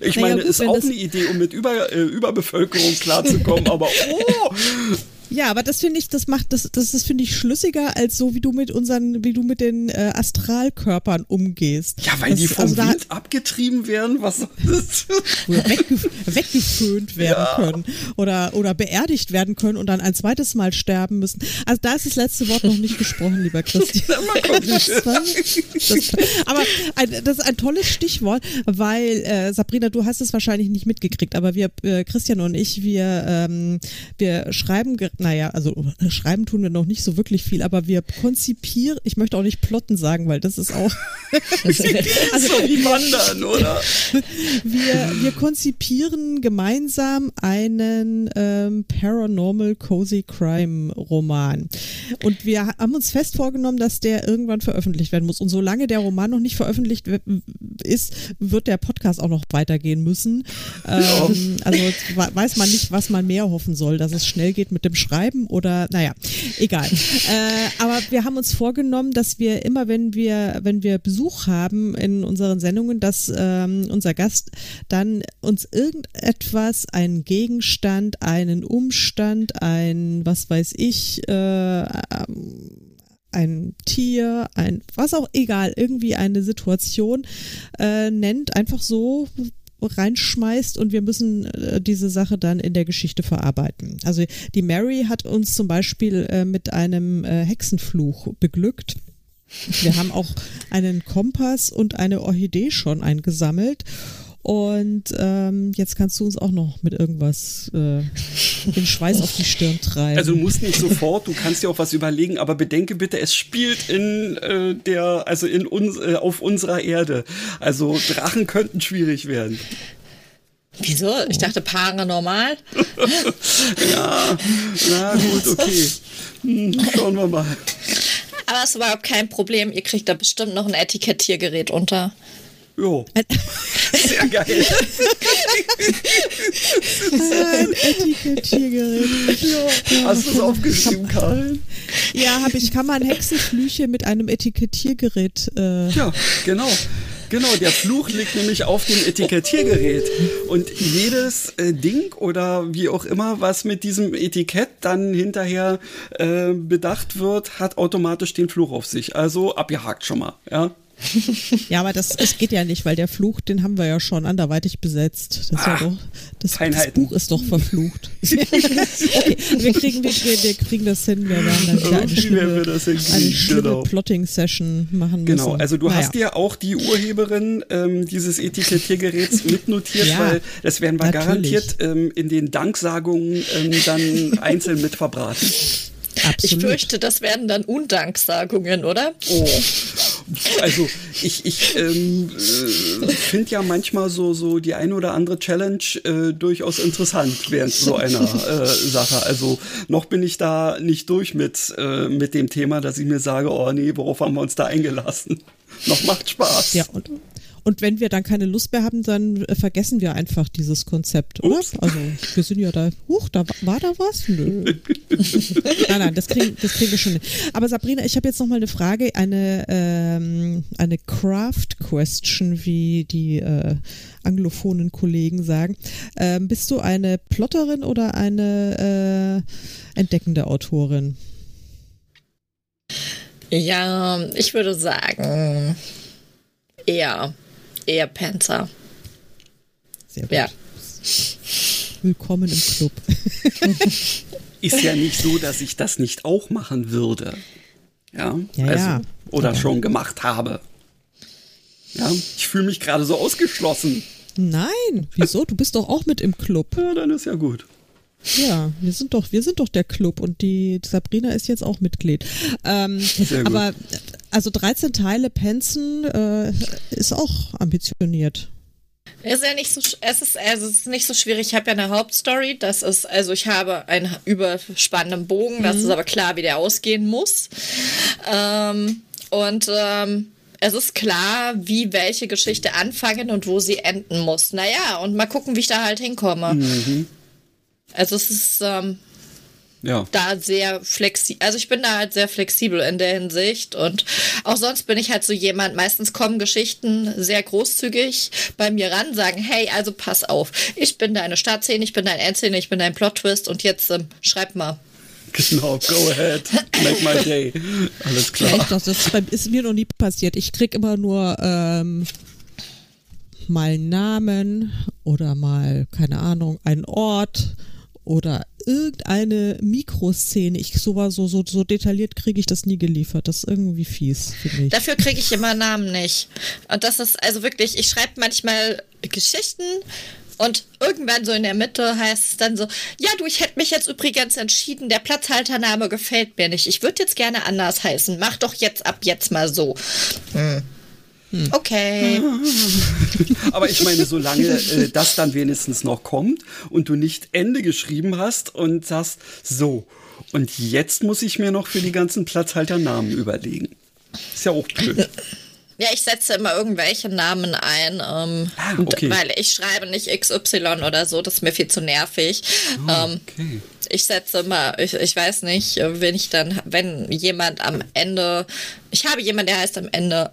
Ich naja, meine, gut, ist auch eine Idee, um mit Über, äh, Überbevölkerung klarzukommen, aber oh! *laughs* Ja, aber das finde ich, das macht das, das ist finde ich schlüssiger als so wie du mit unseren, wie du mit den äh, Astralkörpern umgehst. Ja, weil das, die vom also Wind abgetrieben werden, was ist oder weggef weggeföhnt werden ja. können oder oder beerdigt werden können und dann ein zweites Mal sterben müssen. Also da ist das letzte Wort noch nicht gesprochen, lieber Christian. *laughs* das war, das, aber ein, das ist ein tolles Stichwort, weil äh, Sabrina, du hast es wahrscheinlich nicht mitgekriegt, aber wir, äh, Christian und ich, wir ähm, wir schreiben naja, also schreiben tun wir noch nicht so wirklich viel, aber wir konzipieren, ich möchte auch nicht plotten sagen, weil das ist auch. *laughs* *laughs* also wie wandern, oder? Wir, wir konzipieren gemeinsam einen ähm, Paranormal Cozy Crime Roman. Und wir haben uns fest vorgenommen, dass der irgendwann veröffentlicht werden muss. Und solange der Roman noch nicht veröffentlicht ist, wird der Podcast auch noch weitergehen müssen. Ähm, also weiß man nicht, was man mehr hoffen soll, dass es schnell geht mit dem Schreiben oder naja, egal. *laughs* Äh, aber wir haben uns vorgenommen, dass wir immer, wenn wir, wenn wir Besuch haben in unseren Sendungen, dass ähm, unser Gast dann uns irgendetwas, einen Gegenstand, einen Umstand, ein, was weiß ich, äh, ein Tier, ein was auch egal, irgendwie eine Situation äh, nennt, einfach so reinschmeißt und wir müssen äh, diese Sache dann in der Geschichte verarbeiten. Also die Mary hat uns zum Beispiel äh, mit einem äh, Hexenfluch beglückt. Wir haben auch einen Kompass und eine Orchidee schon eingesammelt und ähm, jetzt kannst du uns auch noch mit irgendwas äh, den Schweiß auf die Stirn treiben. Also du musst nicht sofort, du kannst dir auch was überlegen, aber bedenke bitte, es spielt in äh, der, also in uns, äh, auf unserer Erde. Also Drachen könnten schwierig werden. Wieso? Ich dachte paranormal. *laughs* ja, na gut, okay. Hm, schauen wir mal. Aber es war überhaupt kein Problem. Ihr kriegt da bestimmt noch ein Etikettiergerät unter. Jo. *laughs* Sehr geil. Ein Etikettiergerät. Ja. Hast du es aufgeschrieben, Karl? Ja, habe ich. Kann man Hexenflüche mit einem Etikettiergerät. Äh ja, genau. Genau, der Fluch liegt nämlich auf dem Etikettiergerät. Und jedes äh, Ding oder wie auch immer, was mit diesem Etikett dann hinterher äh, bedacht wird, hat automatisch den Fluch auf sich. Also abgehakt schon mal, ja. *laughs* ja, aber das, es geht ja nicht, weil der Fluch, den haben wir ja schon anderweitig besetzt. Das, ah, ja doch, das, das, Buch ist doch verflucht. *laughs* *laughs* okay, wir kriegen, wir, wir, kriegen das hin. Wir werden dann wieder eine schlimme, eine schlimme genau. Plotting-Session machen müssen. Genau, also du naja. hast dir auch die Urheberin ähm, dieses Etikettiergeräts mitnotiert, ja, weil das werden wir natürlich. garantiert ähm, in den Danksagungen ähm, dann einzeln mit verbraten. Absolut. Ich fürchte, das werden dann Undanksagungen, oder? Oh. Also ich, ich ähm, äh, finde ja manchmal so, so die eine oder andere Challenge äh, durchaus interessant während so einer äh, Sache. Also noch bin ich da nicht durch mit, äh, mit dem Thema, dass ich mir sage, oh nee, worauf haben wir uns da eingelassen? *laughs* noch macht Spaß. Ja, und und wenn wir dann keine Lust mehr haben, dann äh, vergessen wir einfach dieses Konzept, oder? Ups. Also wir sind ja da, huch, da war da was? Nö. *laughs* nein, nein, das kriegen, das kriegen wir schon hin. Aber Sabrina, ich habe jetzt noch mal eine Frage, eine, ähm, eine Craft-Question, wie die äh, anglophonen Kollegen sagen. Ähm, bist du eine Plotterin oder eine äh, entdeckende Autorin? Ja, ich würde sagen, eher eher Panzer. Sehr gut. Ja. Willkommen im Club. *laughs* Ist ja nicht so, dass ich das nicht auch machen würde. Ja, ja also, ja. oder ja. schon gemacht habe. Ja, ich fühle mich gerade so ausgeschlossen. Nein, wieso? Du bist doch auch mit im Club. Ja, dann ist ja gut. Ja, wir sind doch, wir sind doch der Club und die Sabrina ist jetzt auch Mitglied. Ähm, aber also 13 Teile Penzen äh, ist auch ambitioniert. Ist ja nicht so, es ist, es ist nicht so schwierig. Ich habe ja eine Hauptstory. Das ist, also ich habe einen überspannenden Bogen. Das mhm. ist aber klar, wie der ausgehen muss. Ähm, und ähm, es ist klar, wie welche Geschichte anfangen und wo sie enden muss. Naja, und mal gucken, wie ich da halt hinkomme. Mhm. Also es ist ähm, ja. da sehr flexibel. Also ich bin da halt sehr flexibel in der Hinsicht und auch sonst bin ich halt so jemand, meistens kommen Geschichten sehr großzügig bei mir ran, sagen, hey, also pass auf, ich bin deine Startszene, ich bin dein Endszene, ich bin dein Plot-Twist und jetzt ähm, schreib mal. Genau, go ahead, make my day. Alles klar. Ja, das ist mir noch nie passiert. Ich krieg immer nur ähm, mal Namen oder mal, keine Ahnung, einen Ort oder irgendeine Mikroszene. Ich so so so, so detailliert kriege ich das nie geliefert. Das ist irgendwie fies, finde ich. Dafür kriege ich immer Namen nicht. Und das ist also wirklich, ich schreibe manchmal Geschichten Und irgendwann so in der Mitte heißt es dann so, ja du, ich hätte mich jetzt übrigens entschieden, der Platzhaltername gefällt mir nicht. Ich würde jetzt gerne anders heißen. Mach doch jetzt ab jetzt mal so. Hm. Okay. *laughs* Aber ich meine, solange äh, das dann wenigstens noch kommt und du nicht Ende geschrieben hast und sagst, so, und jetzt muss ich mir noch für die ganzen Platzhalter Namen überlegen. Ist ja auch blöd. *laughs* Ja, ich setze immer irgendwelche Namen ein, ähm, Ah, okay. weil ich schreibe nicht XY oder so, das ist mir viel zu nervig. Oh, Ähm, okay. ich setze immer, ich, ich weiß nicht, äh, wenn ich dann, wenn jemand am Ende, ich habe jemanden, der heißt am Ende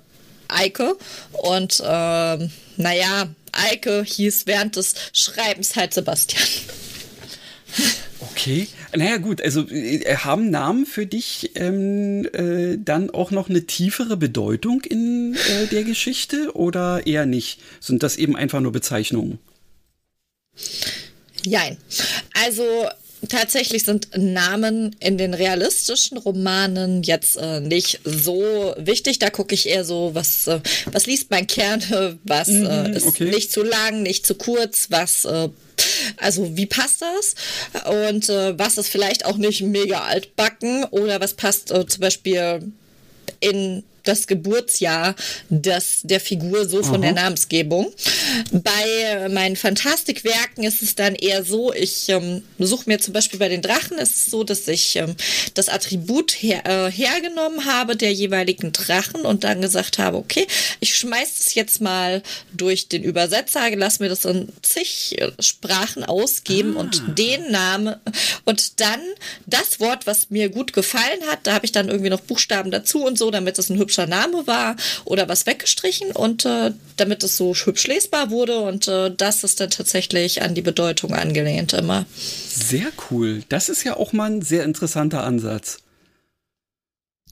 Eike und ähm, naja, Eike hieß während des Schreibens halt Sebastian. Okay. Naja, gut, also äh, haben Namen für dich ähm, äh, dann auch noch eine tiefere Bedeutung in äh, der Geschichte oder eher nicht? Sind das eben einfach nur Bezeichnungen? Jein. Also tatsächlich sind Namen in den realistischen Romanen jetzt äh, nicht so wichtig. Da gucke ich eher so, was, äh, was liest man gerne, was äh, ist okay. nicht zu lang, nicht zu kurz, was äh, also wie passt das? Und äh, was ist vielleicht auch nicht mega altbacken oder was passt äh, zum Beispiel in das Geburtsjahr des, der Figur so von der Namensgebung. Bei meinen Fantastikwerken ist es dann eher so, ich ähm, suche mir zum Beispiel bei den Drachen ist es so, dass ich ähm, das Attribut her, äh, hergenommen habe der jeweiligen Drachen und dann gesagt habe, okay, ich schmeiß es jetzt mal durch den Übersetzer, lass mir das in zig äh, Sprachen ausgeben und den Namen. Und dann das Wort, was mir gut gefallen hat, da habe ich dann irgendwie noch Buchstaben dazu und so, damit es ein hübscher Name war oder was weggestrichen und äh, damit es so hübsch lesbar wurde und äh, das ist dann tatsächlich an die Bedeutung angelehnt immer. Sehr cool. Das ist ja auch mal ein sehr interessanter Ansatz.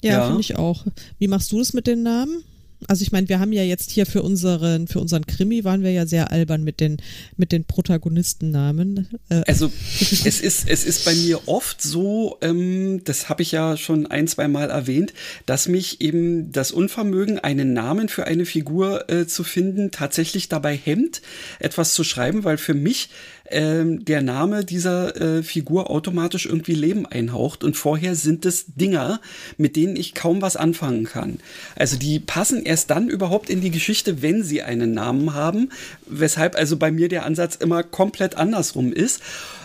Ja, Ja. finde ich auch. Wie machst du das mit den Namen? Also ich meine, wir haben ja jetzt hier für unseren für unseren Krimi waren wir ja sehr albern mit den mit den Protagonistennamen. Äh, Also *laughs* es ist, es ist bei mir oft so, ähm, das habe ich ja schon ein, zwei Mal erwähnt, dass mich eben das Unvermögen, einen Namen für eine Figur äh, zu finden, tatsächlich dabei hemmt, etwas zu schreiben, weil für mich ähm, der Name dieser äh, Figur automatisch irgendwie Leben einhaucht und vorher sind es Dinger, mit denen ich kaum was anfangen kann. Also die passen erst dann überhaupt in die Geschichte, wenn sie einen Namen haben, weshalb also bei mir der Ansatz immer komplett andersrum ist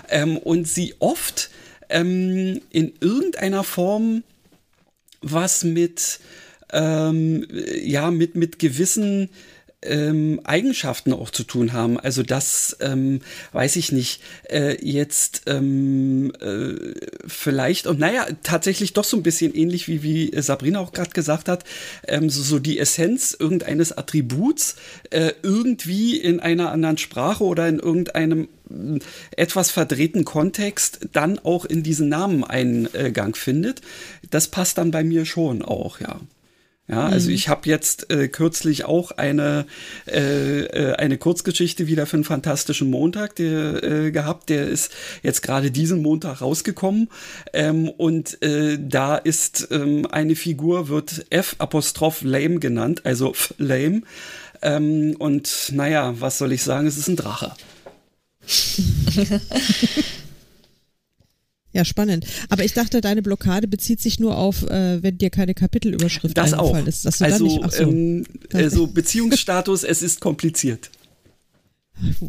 ähm, und sie oft ähm, in irgendeiner Form was mit ähm, ja mit mit gewissen ähm, Eigenschaften auch zu tun haben. Also das ähm, weiß ich nicht. Äh, jetzt ähm, äh, vielleicht und naja tatsächlich doch so ein bisschen ähnlich wie wie Sabrina auch gerade gesagt hat. Ähm, so, so die Essenz irgendeines Attributs äh, irgendwie in einer anderen Sprache oder in irgendeinem mh, etwas verdrehten Kontext dann auch in diesen Namen Eingang findet. Das passt dann bei mir schon auch, ja. Ja, also ich habe jetzt äh, kürzlich auch eine äh, äh, eine Kurzgeschichte wieder für einen fantastischen Montag der, äh, gehabt. Der ist jetzt gerade diesen Montag rausgekommen ähm, und äh, da ist ähm, eine Figur wird F Apostroph Lame genannt, also F Lame. Ähm, und naja, was soll ich sagen? Es ist ein Drache. *laughs* ja, spannend. Aber ich dachte, deine Blockade bezieht sich nur auf, äh, wenn dir keine Kapitelüberschrift Das auch. eingefallen ist. Dass du dann Also, nicht, ach so. ähm, also Beziehungsstatus, es ist kompliziert.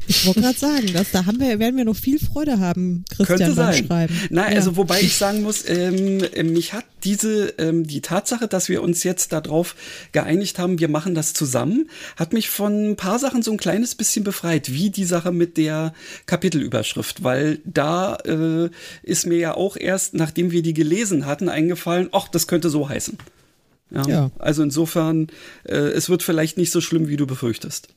Ich wollte gerade sagen, dass, da haben wir, werden wir noch viel Freude haben, Christian, Könnte beim sein. Schreiben. Na, Ja. also wobei ich sagen muss, ähm, äh, mich hat diese ähm, die Tatsache, dass wir uns jetzt darauf geeinigt haben, wir machen das zusammen, hat mich von ein paar Sachen so ein kleines bisschen befreit, wie die Sache mit der Kapitelüberschrift, weil da äh, ist mir ja auch erst, nachdem wir die gelesen hatten, eingefallen, ach, das könnte so heißen. Ja, Ja. Also insofern, äh, es wird vielleicht nicht so schlimm, wie du befürchtest.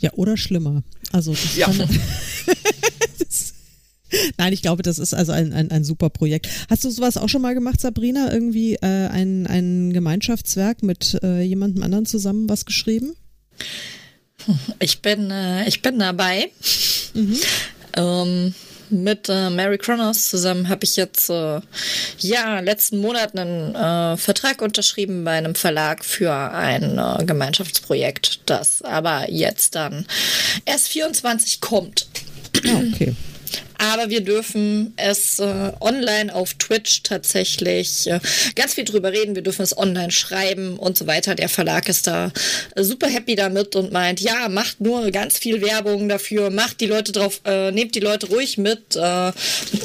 Ja, oder schlimmer. Also das Ja. kann, *laughs* das, Nein, ich glaube, das ist also ein, ein, ein super Projekt. Hast du sowas auch schon mal gemacht, Sabrina? Irgendwie äh, ein, ein Gemeinschaftswerk mit äh, jemandem anderen zusammen was geschrieben? Ich bin, äh, ich bin dabei. Ähm, mit äh, Mary Kronos zusammen habe ich jetzt äh, ja letzten Monat einen äh, Vertrag unterschrieben bei einem Verlag für ein äh, Gemeinschaftsprojekt, das aber jetzt dann erst 24 kommt. Ah, okay. Aber wir dürfen es äh, online auf Twitch tatsächlich äh, ganz viel drüber reden. Wir dürfen es online schreiben und so weiter. Der Verlag ist da super happy damit und meint, ja, macht nur ganz viel Werbung dafür, macht die Leute drauf, äh, nehmt die Leute ruhig mit äh,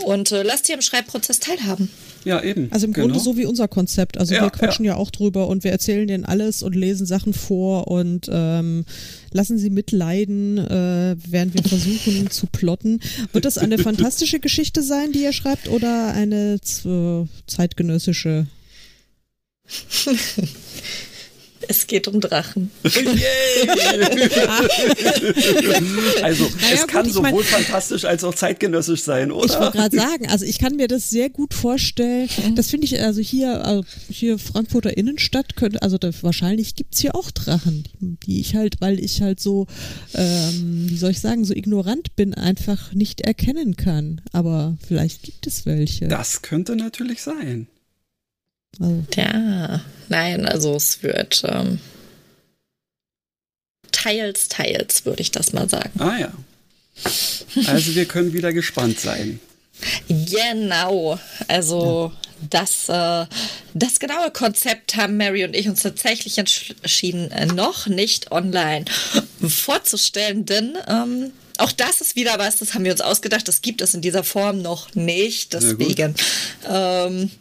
und äh, lasst sie am Schreibprozess teilhaben. Ja, eben. Also im genau. Grunde so wie unser Konzept. Also Ja, wir quatschen ja. auch drüber und wir erzählen denen alles und lesen Sachen vor und ähm, lassen sie mitleiden, äh, während wir versuchen *laughs* zu plotten. Wird das eine fantastische Geschichte sein, die ihr schreibt, oder eine äh, zeitgenössische? *laughs* Es geht um Drachen. *laughs* Also, Naja, es gut, kann ich sowohl mein- fantastisch als auch zeitgenössisch sein, Ich wollte oder? gerade sagen, also ich kann mir das sehr gut vorstellen. Das finde ich, also hier, äh, hier Frankfurter Innenstadt könnte, also da, wahrscheinlich gibt's hier auch Drachen, die ich halt, weil ich halt so, ähm, wie soll ich sagen, so ignorant bin, einfach nicht erkennen kann. Aber vielleicht gibt es welche. Das könnte natürlich sein. Also, Ja, nein, also es wird ähm, teils, teils, würde ich das mal sagen. Ah ja. Also wir können wieder gespannt sein. Genau, also das, äh, das genaue Konzept haben Mary und ich uns tatsächlich entschieden, äh, noch nicht online vorzustellen, denn ähm, auch das ist wieder was, das haben wir uns ausgedacht, das gibt es in dieser Form noch nicht, deswegen ähm,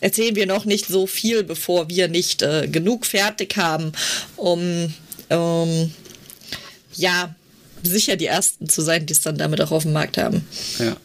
erzählen wir noch nicht so viel, bevor wir nicht äh, genug fertig haben, um ähm, ja sicher die Ersten zu sein, die es dann damit auch auf dem Markt haben. Ja.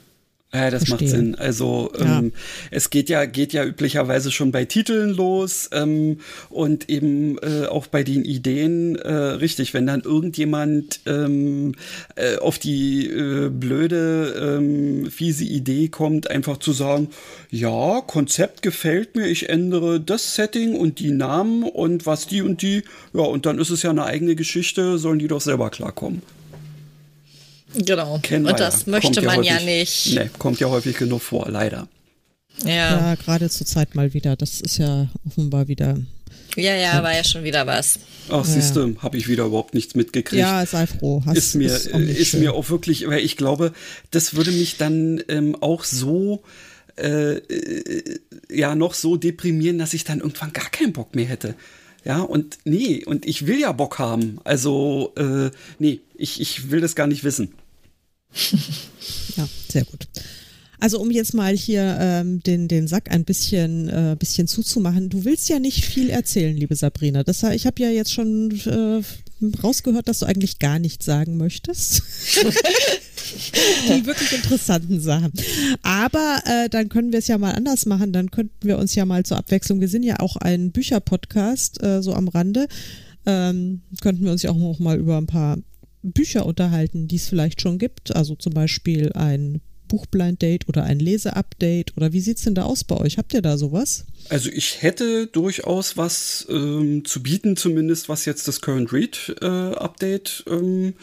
Ja, das macht Verstehe. Sinn. Also Ja. ähm, es geht ja geht ja üblicherweise schon bei Titeln los ähm, und eben äh, auch bei den Ideen äh, richtig, wenn dann irgendjemand ähm, äh, auf die äh, blöde ähm, fiese Idee kommt, einfach zu sagen, ja Konzept gefällt mir, ich ändere das Setting und die Namen und was die und die, ja und dann ist es ja eine eigene Geschichte, sollen die doch selber klarkommen. Genau. Kennen und das ja. möchte Kommt man ja häufig, nicht. Nee, kommt ja häufig genug vor, leider. Ja. ja, gerade zur Zeit mal wieder. Das ist ja offenbar wieder. ja, ja, war ja schon wieder was. Ach, siehst du, habe ich wieder überhaupt nichts mitgekriegt. Ja, sei froh. Hast, ist mir, ist schön. mir auch wirklich, weil ich glaube, das würde mich dann ähm, auch so, äh, äh, ja, noch so deprimieren, dass ich dann irgendwann gar keinen Bock mehr hätte. Ja, und nee, und ich will ja Bock haben. Also, äh, nee, ich, ich will das gar nicht wissen. *laughs* Ja, sehr gut. Also um jetzt mal hier ähm, den, den Sack ein bisschen, äh, bisschen zuzumachen. Du willst ja nicht viel erzählen, liebe Sabrina. Das, ich habe ja jetzt schon äh, rausgehört, dass du eigentlich gar nichts sagen möchtest. *laughs* Die wirklich interessanten Sachen. Aber äh, dann können wir es ja mal anders machen. Dann könnten wir uns ja mal zur Abwechslung, wir sind ja auch ein Bücherpodcast, äh, so am Rande, ähm, könnten wir uns ja auch noch mal über ein paar Bücher unterhalten, die es vielleicht schon gibt. Also zum Beispiel ein Buchblind-Date oder ein Leseupdate oder wie sieht's denn da aus bei euch? Habt ihr da sowas? Also ich hätte durchaus was ähm, zu bieten, zumindest was jetzt das Current Read äh, Update ähm,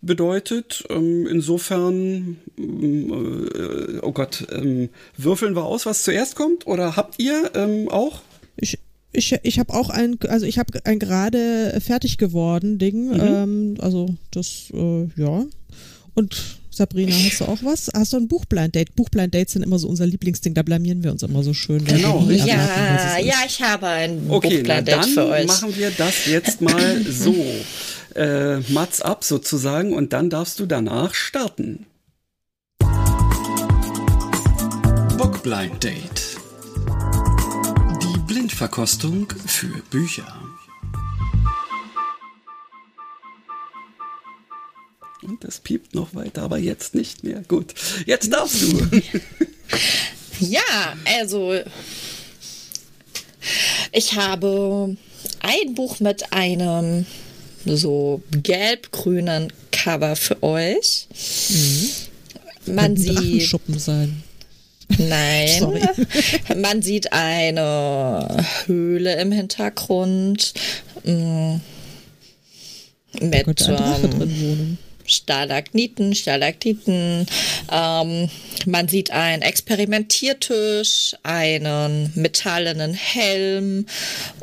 bedeutet. Ähm, insofern, ähm, äh, oh Gott, ähm, würfeln wir aus, was zuerst kommt? Oder habt ihr ähm, auch? Ich, ich, ich habe auch ein, also ich habe ein gerade fertig geworden Ding. Ähm, also das, äh, ja. Und Sabrina, hast du auch was? Hast du ein Buchblind-Date? Buchblind-Dates sind immer so unser Lieblingsding, da blamieren wir uns immer so schön. Genau, richtig. erraten, was Ja, ich habe ein Okay, na, Buchplanet dann für euch. machen wir das jetzt mal *laughs* so. Äh, Mats ab sozusagen und dann darfst du danach starten. Bockblind Date. Die Blindverkostung für Bücher. Und das piept noch weiter, aber jetzt nicht mehr. Gut, jetzt darfst du. *laughs* Ja, also ich habe ein Buch mit einem so gelb-grünen Cover für euch. Man Könnten sieht, Drachenschuppen sein. Nein, *laughs* Sorry. man sieht eine Höhle im Hintergrund. mm, Mit, ein Drache ähm. Stalagniten, Stalaktiten. Ähm, man sieht einen Experimentiertisch, einen metallenen Helm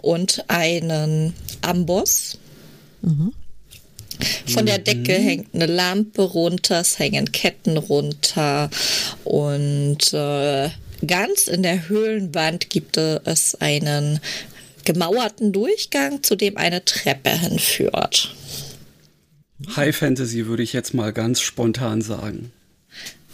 und einen Amboss. Mhm. Von der Decke mhm. hängt eine Lampe runter, es hängen Ketten runter und äh, ganz in der Höhlenwand gibt es einen gemauerten Durchgang, zu dem eine Treppe hinführt. High Fantasy würde ich jetzt mal ganz spontan sagen.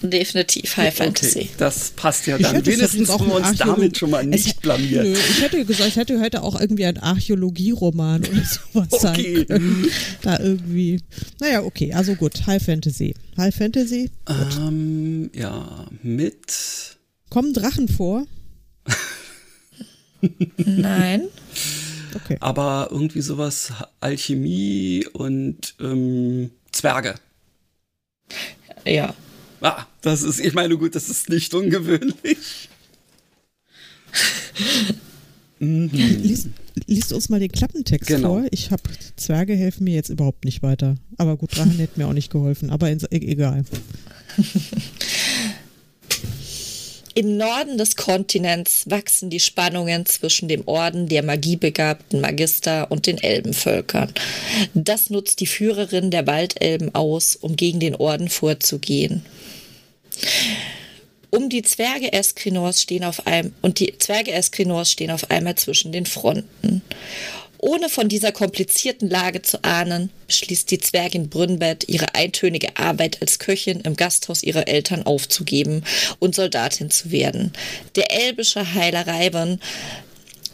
Definitiv High Fantasy. Okay, das passt ja dann. Wenigstens haben wir uns damit schon mal nicht es, blamiert. Nö, ich hätte gesagt, es hätte heute auch irgendwie ein Archäologieroman oder sowas okay. sein können. Da irgendwie. Naja, okay, also gut. High Fantasy. High Fantasy? Ähm, ja, mit. Kommen Drachen vor? *laughs* Nein. Okay. Aber irgendwie sowas Alchemie und ähm, Zwerge. Ja. Ah, das ist, ich meine, gut, das ist nicht ungewöhnlich. mhm. liest, uns mal den Klappentext genau. vor. Ich habe Zwerge helfen mir jetzt überhaupt nicht weiter. Aber gut, Drachen hätten mir auch nicht geholfen. Aber in, e-, egal. Im Norden des Kontinents wachsen die Spannungen zwischen dem Orden der magiebegabten Magister und den Elbenvölkern. Das nutzt die Führerin der Waldelben aus, um gegen den Orden vorzugehen. Um die Zwerge Eskrinors stehen auf einem und die Zwerge Eskrinors stehen auf einmal zwischen den Fronten. Ohne von dieser komplizierten Lage zu ahnen, beschließt die Zwergin Brünnbett, ihre eintönige Arbeit als Köchin im Gasthaus ihrer Eltern aufzugeben und Soldatin zu werden. Der elbische Heiler Reiben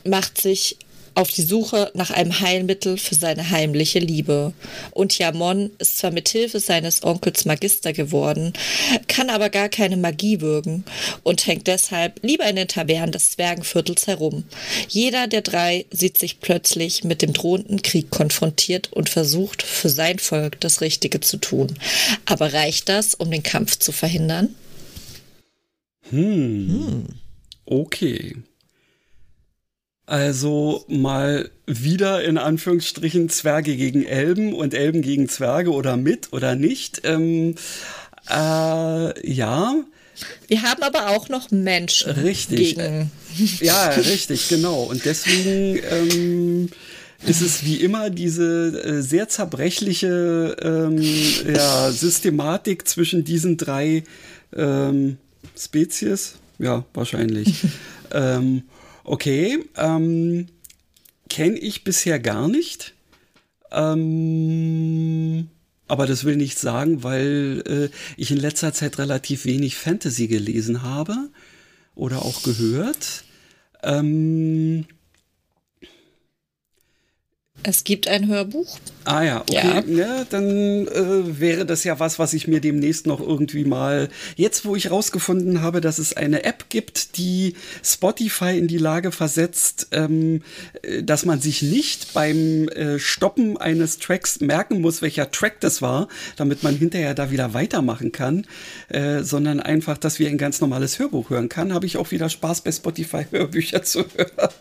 macht sich auf die Suche nach einem Heilmittel für seine heimliche Liebe. Und Jamon ist zwar mit Hilfe seines Onkels Magister geworden, kann aber gar keine Magie wirken und hängt deshalb lieber in den Tavernen des Zwergenviertels herum. Jeder der drei sieht sich plötzlich mit dem drohenden Krieg konfrontiert und versucht, für sein Volk das Richtige zu tun. Aber reicht das, um den Kampf zu verhindern? Hm. hm. Okay. Also mal wieder in Anführungsstrichen Zwerge gegen Elben und Elben gegen Zwerge oder mit oder nicht. Ähm, äh, ja. Wir haben aber auch noch Menschen. Richtig. Gegen. Ja, richtig, genau. Und deswegen ähm, ist es wie immer diese äh, sehr zerbrechliche ähm, ja, Systematik zwischen diesen drei ähm, Spezies. Ja, wahrscheinlich. *laughs* ähm, Okay, ähm, kenne ich bisher gar nicht. Ähm, aber das will nicht sagen, weil äh, ich in letzter Zeit relativ wenig Fantasy gelesen habe oder auch gehört. Ähm, es gibt ein Hörbuch. Ah ja, okay. Ja. ja dann äh, wäre das ja was, was ich mir demnächst noch irgendwie mal. Jetzt, wo ich rausgefunden habe, dass es eine App gibt, die Spotify in die Lage versetzt, ähm, äh, dass man sich nicht beim äh, Stoppen eines Tracks merken muss, welcher Track das war, damit man hinterher da wieder weitermachen kann, äh, sondern einfach, dass wir ein ganz normales Hörbuch hören kann, habe ich auch wieder Spaß bei Spotify Hörbücher zu hören.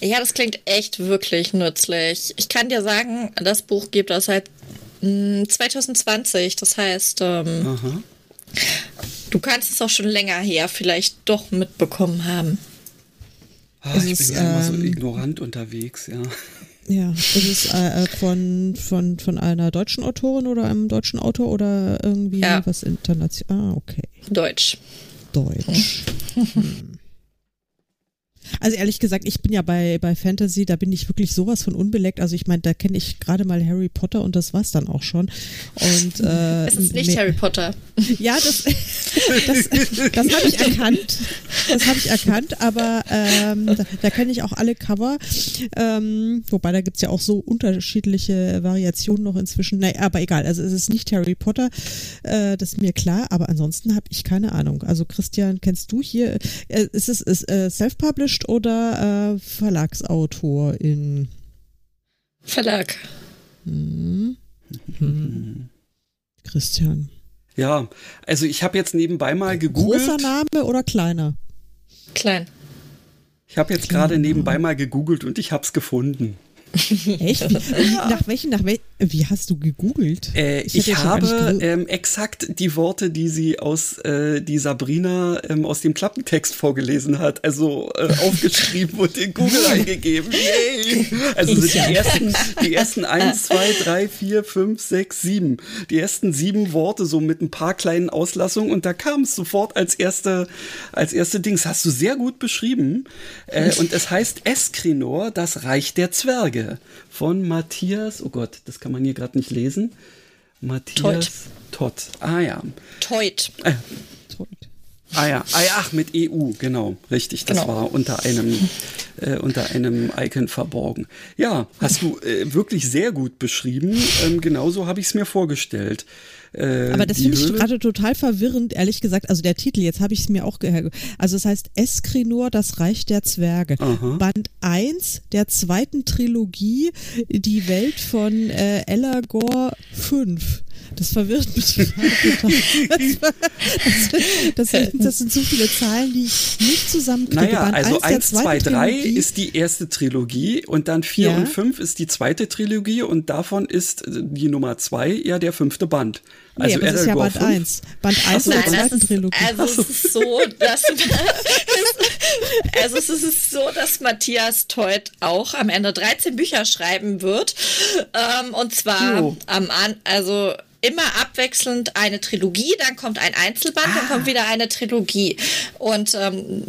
Ja, das klingt echt wirklich nützlich. Ich kann dir sagen, das Buch gibt es seit 2020. Hm, das heißt, ähm, du kannst es auch schon länger her vielleicht doch mitbekommen haben. Ah, ich bin ja immer so ähm, ignorant unterwegs, ja. Ja, ist es äh, äh, von, von, von einer deutschen Autorin oder einem deutschen Autor oder irgendwie ja. was international? Ah, okay. Deutsch. Deutsch. *laughs* Hm. Also ehrlich gesagt, ich bin ja bei, bei Fantasy, da bin ich wirklich sowas von unbeleckt. Also ich meine, da kenne ich gerade mal Harry Potter und das war's dann auch schon. Und, *laughs* äh, es ist nicht Harry Potter. *laughs* Ja, das, das, das habe ich erkannt. Das habe ich erkannt, aber ähm, da, da kenne ich auch alle Cover. Ähm, wobei da gibt's ja auch so unterschiedliche Variationen noch inzwischen. Naja, aber egal, also es ist nicht Harry Potter, äh, das ist mir klar, aber ansonsten habe ich keine Ahnung. Also Christian, kennst du hier, äh, ist es ist, äh, self-published? Published oder äh, Verlagsautorin? Verlag. Hm. Hm. Christian. Ja, also ich habe jetzt nebenbei mal gegoogelt. Großer Name oder kleiner? Klein. Ich habe jetzt gerade nebenbei mal gegoogelt und ich habe es gefunden. Echt? Wie, *laughs* nach welchen, nach welchen? Wie hast du gegoogelt? Äh, ich, ich habe ähm, exakt die Worte, die sie aus, äh, die Sabrina ähm, aus dem Klappentext vorgelesen hat, also äh, aufgeschrieben und in Google *laughs* eingegeben. Yay! Also sind die ersten, die ersten *laughs* eins, zwei, drei, vier, fünf, sechs, sieben. Die ersten sieben Worte so mit ein paar kleinen Auslassungen und da kam es sofort als erste, als erste Dings. Hast du sehr gut beschrieben. Äh, und es heißt Eskrinor, das Reich der Zwerge von Matthias, oh Gott, das kann man hier gerade nicht lesen. Matthias Todd. Ah ja. Teut. Äh, Ah ja, ah ja, ach, mit EU, genau, richtig. Das genau. war unter einem, äh, unter einem Icon verborgen. Ja, hast du äh, wirklich sehr gut beschrieben. Ähm, genauso habe ich es mir vorgestellt. Äh, Aber das finde ich gerade total verwirrend, ehrlich gesagt. Also der Titel, jetzt habe ich es mir auch gehört. Also es heißt Eskrinor, das Reich der Zwerge. Aha. Band 1 der zweiten Trilogie, die Welt von äh, Elagor 5. Das verwirrt mich. *laughs* Das, das, das, das, sind so viele Zahlen, die ich nicht zusammenkriege. Naja, Band also 1, 2, 3 ist die erste Trilogie und dann 4 ja. und 5 ist die zweite Trilogie und davon ist die Nummer 2 ja der fünfte Band. Also nee, aber das ist ja Band 1. Band 1 der zweiten Trilogie. Also es ist so, dass *laughs* also es ist so, dass Matthias Teut auch am Ende 13 Bücher schreiben wird. Ähm, und zwar jo. am also immer abwechselnd eine Trilogie, dann kommt ein Einzelband, ah. dann kommt wieder eine Trilogie. Und ähm,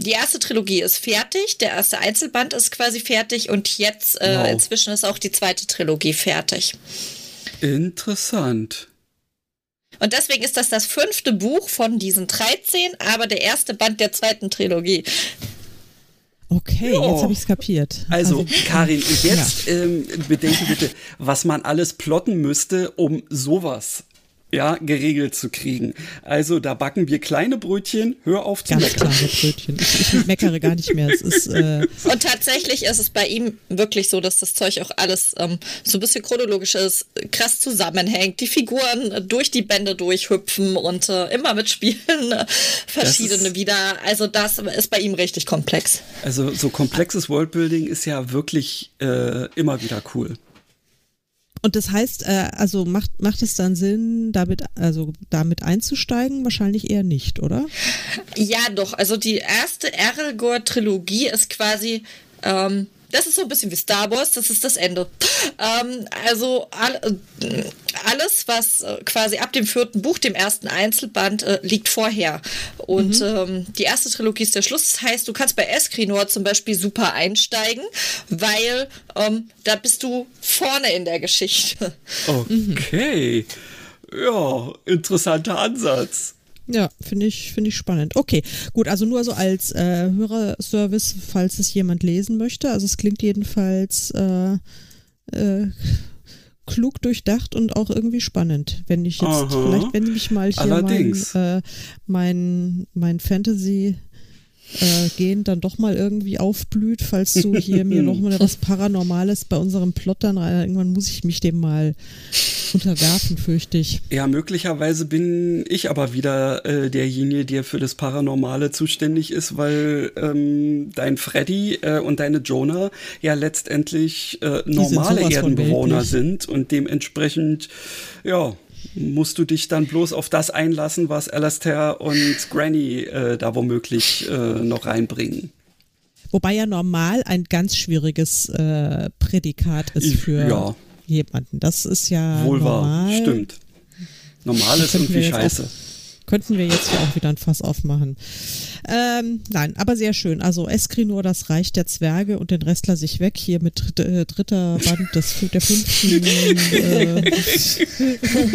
die erste Trilogie ist fertig, der erste Einzelband ist quasi fertig und jetzt äh, wow. inzwischen ist auch die zweite Trilogie fertig. Interessant. Und deswegen ist das das fünfte Buch von diesen 13, aber der erste Band der zweiten Trilogie. Okay, jo. jetzt habe ich es kapiert. Also, also Karin, *laughs* jetzt ja. ähm, bedenke bitte, was man alles plotten müsste, um sowas ja, geregelt zu kriegen. Also da backen wir kleine Brötchen, hör auf zu Ganz meckern. kleine Brötchen. Ich, ich, meckere gar nicht mehr. Es ist, äh Und tatsächlich ist es bei ihm wirklich so, dass das Zeug auch alles ähm, so ein bisschen chronologisch ist, krass zusammenhängt, die Figuren durch die Bände durchhüpfen und äh, immer mitspielen, äh, verschiedene ist, wieder. Also das ist bei ihm richtig komplex. Also so komplexes Worldbuilding ist ja wirklich äh, immer wieder cool. Und das heißt, äh, also macht, macht es dann Sinn, damit, also damit einzusteigen? Wahrscheinlich eher nicht, oder? Ja, doch. Also die erste Errolgor-Trilogie ist quasi ähm, das ist so ein bisschen wie Star Wars, das ist das Ende. Ähm, also all, äh, alles, was äh, quasi ab dem vierten Buch, dem ersten Einzelband, äh, liegt vorher. Und mhm. ähm, die erste Trilogie ist der Schluss. Das heißt, du kannst bei Eskrinor zum Beispiel super einsteigen, weil ähm, da bist du vorne in der Geschichte. Okay. Ja, interessanter Ansatz. Ja, finde ich, finde ich spannend. Okay, gut, also nur so als äh, Hörerservice, falls es jemand lesen möchte. Also es klingt jedenfalls äh, äh, klug durchdacht und auch irgendwie spannend. Wenn ich jetzt, Aha. vielleicht wenn mich mal hier Allerdings. mein, äh, mein, mein Fantasy äh, gehen dann doch mal irgendwie aufblüht, falls du hier mir noch mal was *laughs* Paranormales bei unserem Plot dann rein, irgendwann muss ich mich dem mal unterwerfen, fürchte ich. Ja, möglicherweise bin ich aber wieder äh, derjenige, der für das Paranormale zuständig ist, weil ähm, dein Freddy äh, und deine Jonah ja letztendlich äh, normale Erdenbewohner sind und dementsprechend, ja, musst du dich dann bloß auf das einlassen, was Alastair und Granny äh, da womöglich äh, noch reinbringen. Wobei ja normal ein ganz schwieriges äh, Prädikat ist für ja. jemanden. Das ist ja Wohl normal. wahr, stimmt. Normal ist irgendwie scheiße. Auch, könnten wir jetzt ja auch wieder ein Fass aufmachen. Ähm, nein, aber sehr schön. Also Eskrinor, das Reich der Zwerge und den Rest lasse ich weg. Hier mit äh, dritter Band des, der fünften *laughs* äh,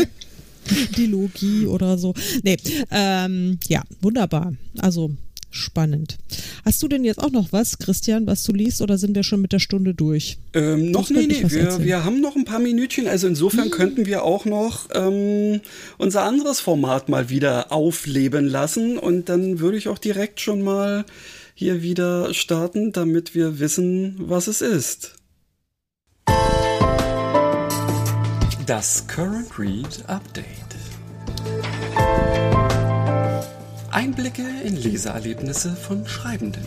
*laughs* *laughs* Dilogie oder so. Nee, ähm, ja, wunderbar. Also spannend. Hast du denn jetzt auch noch was, Christian, was du liest, oder sind wir schon mit der Stunde durch? Ähm, noch nee, nee, wir, wir, haben noch ein paar Minütchen, also insofern hm. könnten wir auch noch ähm, unser anderes Format mal wieder aufleben lassen und dann würde ich auch direkt schon mal hier wieder starten, damit wir wissen, was es ist. Das Current Read Update. Einblicke in Leseerlebnisse von Schreibenden.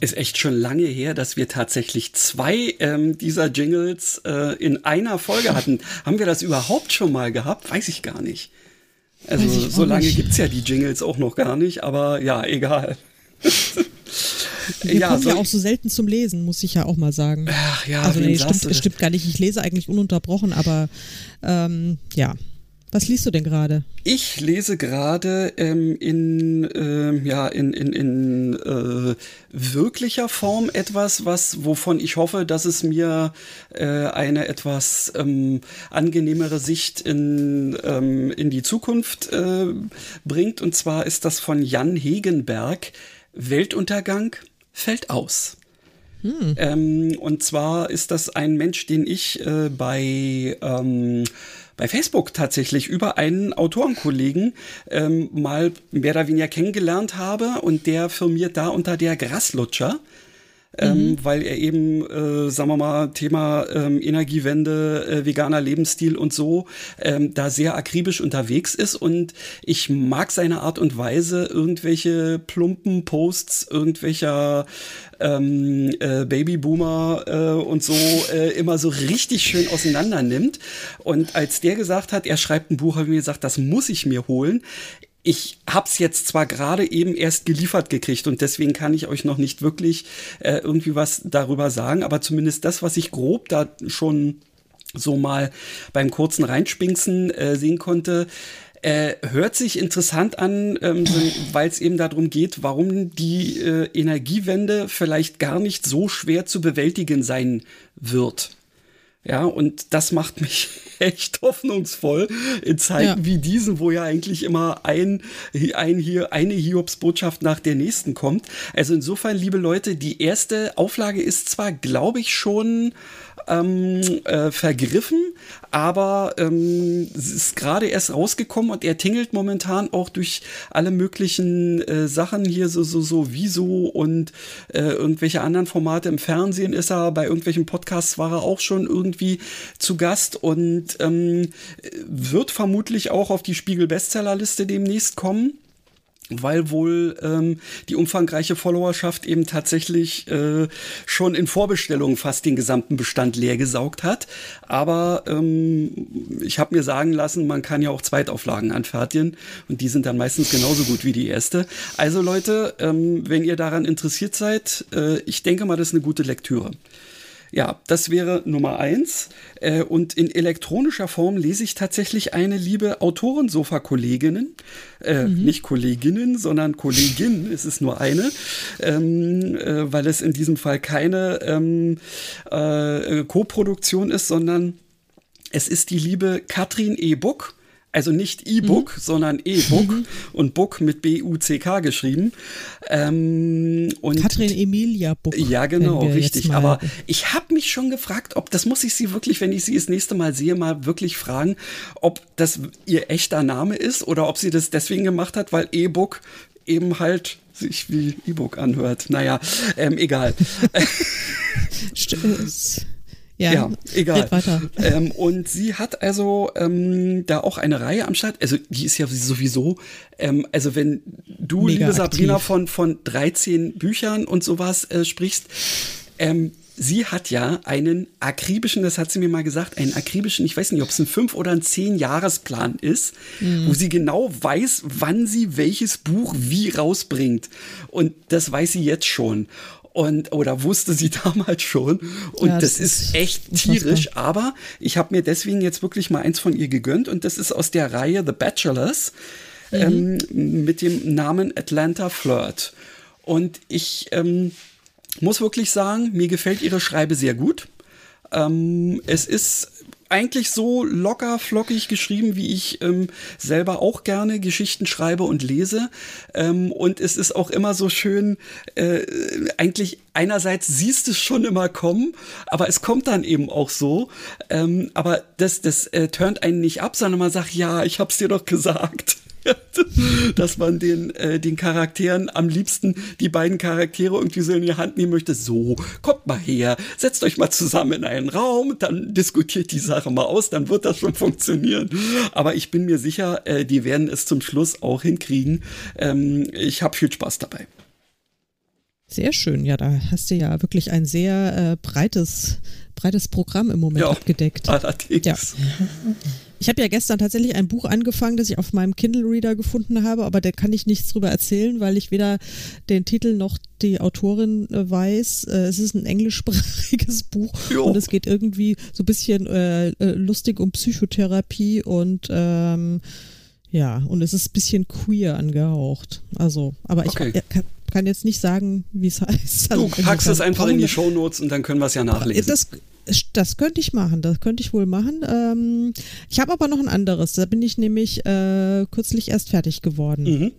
ist echt schon lange her, dass wir tatsächlich zwei ähm, dieser Jingles äh, in einer Folge hatten. *laughs* Haben wir das überhaupt schon mal gehabt? Weiß ich gar nicht. Also so lange nicht. gibt's ja die Jingles auch noch gar nicht, aber ja, egal. *laughs* Wir ja, kommen ja auch so selten zum Lesen, muss ich ja auch mal sagen. Ach ja, also nee, stimmt, stimmt gar nicht. Ich lese eigentlich ununterbrochen, aber ähm, ja. Was liest du denn gerade? Ich lese gerade ähm, in, ähm, ja, in, in, in äh, wirklicher Form etwas, was, wovon ich hoffe, dass es mir äh, eine etwas ähm, angenehmere Sicht in, ähm, in die Zukunft äh, bringt. Und zwar ist das von Jan Hegenberg, Weltuntergang fällt aus. Hm. Ähm, und zwar ist das ein Mensch, den ich äh, bei ähm, bei Facebook tatsächlich über einen Autorenkollegen ähm, mal mehr oder weniger kennengelernt habe und der firmiert da unter der Graslutscher. Ähm, mhm. weil er eben, äh, sagen wir mal, Thema ähm, Energiewende, äh, veganer Lebensstil und so, ähm, da sehr akribisch unterwegs ist. Und ich mag seine Art und Weise, irgendwelche plumpen Posts irgendwelcher ähm, äh, Babyboomer äh, und so äh, immer so richtig schön auseinander nimmt. Und als der gesagt hat, er schreibt ein Buch, habe ich mir gesagt, das muss ich mir holen ich hab's jetzt zwar gerade eben erst geliefert gekriegt und deswegen kann ich euch noch nicht wirklich äh, irgendwie was darüber sagen, aber zumindest das, was ich grob da schon so mal beim kurzen Reinspinksen äh, sehen konnte, äh, hört sich interessant an, ähm, weil es eben darum geht, warum die äh, Energiewende vielleicht gar nicht so schwer zu bewältigen sein wird. Ja, und das macht mich *laughs* echt hoffnungsvoll in Zeiten ja. wie diesen, wo ja eigentlich immer ein, ein hier, eine Hiobsbotschaft nach der nächsten kommt. Also insofern, liebe Leute, die erste Auflage ist zwar, glaube ich, schon ähm, äh, vergriffen, aber ähm, ist gerade erst rausgekommen und er tingelt momentan auch durch alle möglichen äh, Sachen hier, so, so, so Wieso und äh, irgendwelche anderen Formate im Fernsehen ist er, bei irgendwelchen Podcasts war er auch schon irgendwie zu Gast und ähm, wird vermutlich auch auf die Spiegel-Bestsellerliste demnächst kommen weil wohl ähm, die umfangreiche Followerschaft eben tatsächlich äh, schon in Vorbestellungen fast den gesamten Bestand leer gesaugt hat. Aber ähm, ich habe mir sagen lassen, man kann ja auch Zweitauflagen anfertigen und die sind dann meistens genauso gut wie die erste. Also Leute, ähm, wenn ihr daran interessiert seid, äh, ich denke mal, das ist eine gute Lektüre. Ja, das wäre Nummer eins. Äh, und in elektronischer Form lese ich tatsächlich eine liebe Autorensofa-Kolleginnen. Äh, mhm. Nicht Kolleginnen, sondern Kollegin. *laughs* es ist nur eine, ähm, äh, weil es in diesem Fall keine ähm, äh, Co-Produktion ist, sondern es ist die liebe Katrin E. Buck. Also nicht E-Book, mhm. sondern E-Book mhm. und Book mit B-U-C-K geschrieben. Ähm, und Katrin Emilia Book. Ja, genau, richtig. Aber ich habe mich schon gefragt, ob, das muss ich sie wirklich, wenn ich sie das nächste Mal sehe, mal wirklich fragen, ob das ihr echter Name ist oder ob sie das deswegen gemacht hat, weil E-Book eben halt sich wie E-Book anhört. Naja, ähm, egal. *laughs* Ja, ja egal. Ähm, und sie hat also ähm, da auch eine Reihe am Start. Also die ist ja sowieso, ähm, also wenn du, Mega liebe Sabrina, aktiv. von, von 13 Büchern und sowas äh, sprichst, ähm, sie hat ja einen akribischen, das hat sie mir mal gesagt, einen akribischen, ich weiß nicht, ob es ein fünf oder ein zehn Jahresplan ist, mhm. wo sie genau weiß, wann sie welches Buch wie rausbringt. Und das weiß sie jetzt schon und oder wusste sie *laughs* damals schon. Und ja, das, das, ist echt tierisch, aber ich habe mir deswegen jetzt wirklich mal eins von ihr gegönnt. Und das ist aus der Reihe The Bachelors mhm. ähm, mit dem Namen Atlanta Flirt. Und ich ähm, muss wirklich sagen, mir gefällt ihre Schreibe sehr gut. Ähm, es ist eigentlich so locker, flockig geschrieben, wie ich ähm, selber auch gerne Geschichten schreibe und lese. Ähm, und es ist auch immer so schön, äh, eigentlich einerseits siehst du es schon immer kommen, aber es kommt dann eben auch so. Ähm, aber das, das äh, turnt einen nicht ab, sondern man sagt, ja, ich hab's dir doch gesagt. *laughs* dass man den, äh, den Charakteren am liebsten die beiden Charaktere irgendwie so in die Hand nehmen möchte. So, kommt mal her, setzt euch mal zusammen in einen Raum, dann diskutiert die Sache mal aus, dann wird das schon funktionieren. Aber ich bin mir sicher, äh, die werden es zum Schluss auch hinkriegen. Ähm, ich habe viel Spaß dabei. Sehr schön. Ja, da hast du ja wirklich ein sehr äh, breites, breites Programm im Moment Ja, abgedeckt. Allerdings. Ja. *laughs* Ich habe ja gestern tatsächlich ein Buch angefangen, das ich auf meinem Kindle Reader gefunden habe, aber da kann ich nichts drüber erzählen, weil ich weder den Titel noch die Autorin äh, weiß. Äh, es ist ein englischsprachiges *laughs* Buch Jo. und es geht irgendwie so ein bisschen äh, äh, lustig um Psychotherapie und ähm, ja, und es ist ein bisschen queer angehaucht. Also, aber ich Okay. kann, kann jetzt nicht sagen, wie es *laughs* heißt. Du Also packst es einfach in die Shownotes und dann können wir es ja nachlesen. das, das könnte ich machen, das könnte ich wohl machen. Ähm, ich habe aber noch ein anderes, da bin ich nämlich äh, kürzlich erst fertig geworden, Mhm.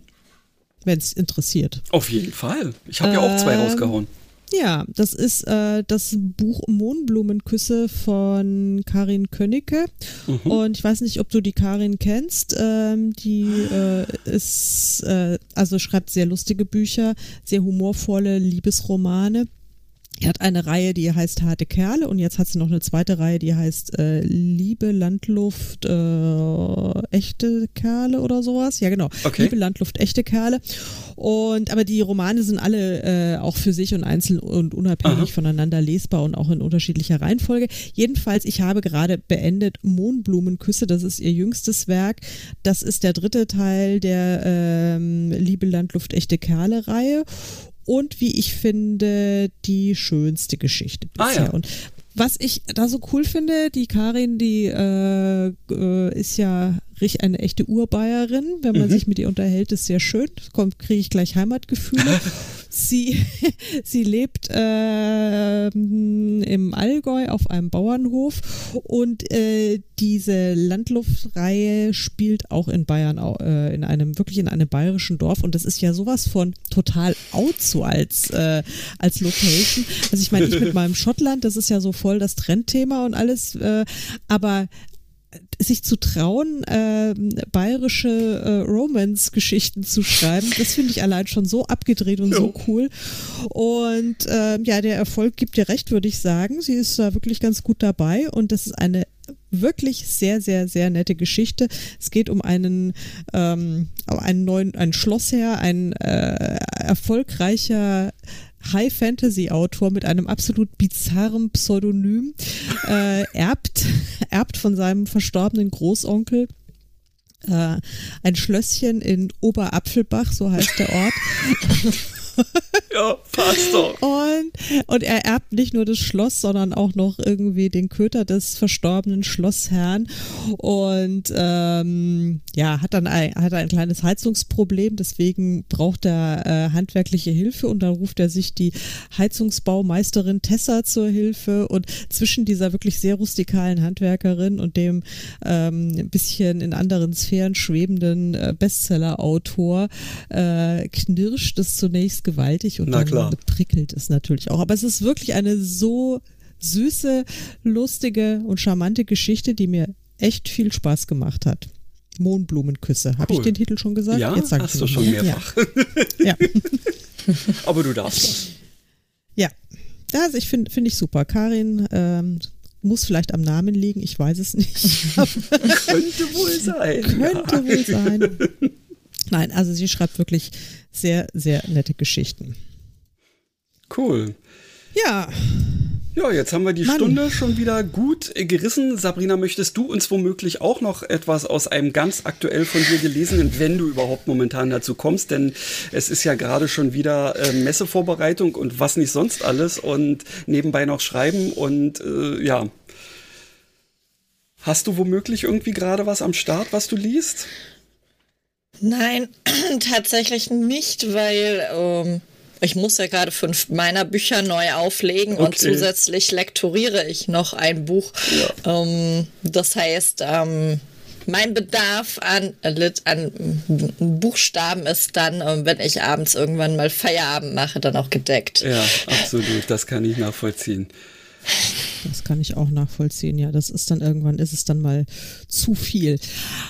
wenn es interessiert. Auf jeden Fall. Ich habe ja auch zwei Ähm, rausgehauen. Ja, das ist äh, das Buch Mohnblumenküsse von Karin Könnecke. Mhm. Und ich weiß nicht, ob du die Karin kennst. Ähm, die äh, ist, äh, also schreibt sehr lustige Bücher, sehr humorvolle Liebesromane. Die hat eine Reihe, die heißt Harte Kerle und jetzt hat sie noch eine zweite Reihe, die heißt äh, Liebe, Landluft, äh, echte Kerle oder sowas. Ja, genau. Okay. Liebe, Landluft, echte Kerle. Und aber die Romane sind alle äh, auch für sich und einzeln und unabhängig Aha. voneinander lesbar und auch in unterschiedlicher Reihenfolge. Jedenfalls, ich habe gerade beendet Mohnblumenküsse, das ist ihr jüngstes Werk. Das ist der dritte Teil der ähm, Liebe, Landluft, echte Kerle Reihe und wie ich finde, die schönste Geschichte Ah, bisher. ja. Und was ich da so cool finde, die Karin, die äh, ist ja richtig eine echte Urbayerin. Wenn man sich mit ihr unterhält, ist sehr schön. Kommt, kriege ich gleich Heimatgefühle. *laughs* sie, *laughs* sie lebt ähm, im Allgäu auf einem Bauernhof und äh, diese Landluftreihe spielt auch in Bayern, äh, in einem wirklich in einem bayerischen Dorf und das ist ja sowas von total out so als äh, als Location. Also ich meine, ich mit *laughs* meinem Schottland, das ist ja so voll das Trendthema und alles, äh, aber sich zu trauen, ähm, bayerische äh, Romance-Geschichten zu schreiben, das finde ich allein schon so abgedreht und so Jo. cool. Und ähm, ja, der Erfolg gibt dir recht, würde ich sagen. Sie ist da wirklich ganz gut dabei und das ist eine wirklich sehr, sehr, sehr nette Geschichte. Es geht um einen, ähm, einen neuen, einen Schlossherr, ein äh, erfolgreicher High-Fantasy-Autor mit einem absolut bizarren Pseudonym, äh, *laughs* erbt, erbt von seinem verstorbenen Großonkel äh, ein Schlösschen in Oberapfelbach, so heißt der Ort. *laughs* *laughs* Ja, passt doch. Und, und er erbt nicht nur das Schloss, sondern auch noch irgendwie den Köter des verstorbenen Schlossherrn. Und ähm, ja, hat dann ein, hat ein kleines Heizungsproblem, deswegen braucht er äh, handwerkliche Hilfe und dann ruft er sich die Heizungsbaumeisterin Tessa zur Hilfe. Und zwischen dieser wirklich sehr rustikalen Handwerkerin und dem ähm, ein bisschen in anderen Sphären schwebenden äh, Bestseller-Autor äh, knirscht es zunächst gewaltig und Na dann klar. prickelt es natürlich auch. Aber es ist wirklich eine so süße, lustige und charmante Geschichte, die mir echt viel Spaß gemacht hat. Mohnblumenküsse. Habe ich Cool. den Titel schon gesagt? Ja, Jetzt sag hast ich du schon mal. mehrfach. Ja. ja. *laughs* Aber du darfst das. Ja, Ja, also ich finde finde ich super. Karin ähm, muss vielleicht am Namen liegen, ich weiß es nicht. *laughs* Könnte wohl sein. Könnte wohl sein. Nein, also sie schreibt wirklich sehr, sehr nette Geschichten. Cool. Ja, Ja, jetzt haben wir die Mann. Stunde schon wieder gut gerissen. Sabrina, möchtest du uns womöglich auch noch etwas aus einem ganz aktuell von dir gelesenen, wenn du überhaupt momentan dazu kommst? Denn es ist ja gerade schon wieder äh, Messevorbereitung und was nicht sonst alles und nebenbei noch schreiben und äh, ja. Hast du womöglich irgendwie gerade was am Start, was du liest? Nein, *clears throat* tatsächlich nicht, weil ähm, ich muss ja gerade fünf meiner Bücher neu auflegen und Okay. zusätzlich lektoriere ich noch ein Buch. Ähm, das heißt, ähm, mein Bedarf an, an Buchstaben ist dann, ähm, wenn ich abends irgendwann mal Feierabend mache, dann auch gedeckt. Ja, absolut. Das kann ich nachvollziehen. Das kann ich auch nachvollziehen. Ja, das ist dann irgendwann ist es dann mal zu viel.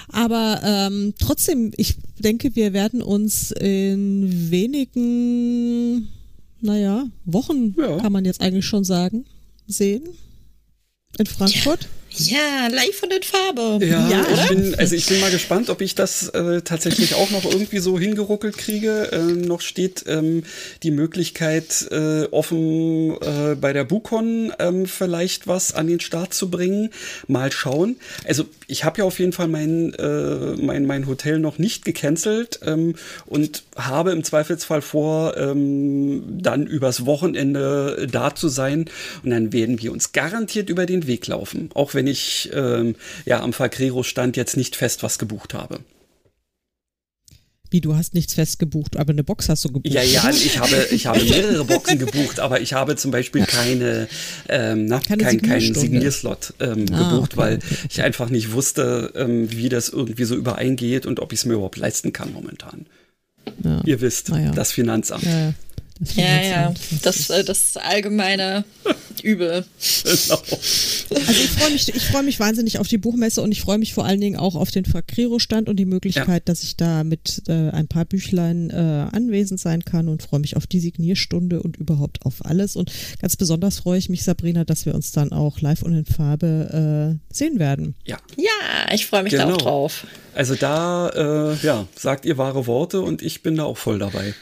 Aber ähm, trotzdem, ich denke, wir werden uns in wenigen, naja, Wochen, Ja. kann man jetzt eigentlich schon sagen, sehen. In Frankfurt. Ja, live von den Farbe. Ja, Ja, ich bin, also ich bin mal gespannt, ob ich das äh, tatsächlich auch noch irgendwie so hingeruckelt kriege. Äh, noch steht ähm, die Möglichkeit äh, offen, äh, bei der Bukon ähm, vielleicht was an den Start zu bringen. Mal schauen. Also ich habe ja auf jeden Fall mein, äh, mein, mein Hotel noch nicht gecancelt ähm, und habe im Zweifelsfall vor, ähm, dann übers Wochenende da zu sein. Und dann werden wir uns garantiert über den Weg laufen. Auch wenn ich ähm, ja am Fakrero-Stand jetzt nicht fest was gebucht habe. Wie, du hast nichts festgebucht, aber eine Box hast du gebucht. Ja, ja, ich habe, *laughs* ich habe mehrere Boxen gebucht, aber ich habe zum Beispiel keine, ähm, na, Keine kein, keinen. Signierslot ähm, Ah, gebucht, okay, weil okay, ich einfach nicht wusste, ähm, wie das irgendwie so übereingeht und ob ich es mir überhaupt leisten kann momentan. Ja. Ihr wisst, Ah, ja. das Finanzamt. Ja. Das Ja, ja, das, äh, das allgemeine *laughs* Übel. Genau. Also ich freue mich, ich freue mich wahnsinnig auf die Buchmesse und ich freue mich vor allen Dingen auch auf den Fakriro-Stand und die Möglichkeit, dass ich da mit äh, ein paar Büchlein äh, anwesend sein kann und freue mich auf die Signierstunde und überhaupt auf alles. Und ganz besonders freue ich mich, Sabrina, dass wir uns dann auch live und in Farbe äh, sehen werden. Ja. Ja, ich freue mich da Genau. auch drauf. Also da, äh, ja, sagt ihr wahre Worte und ich bin da auch voll dabei.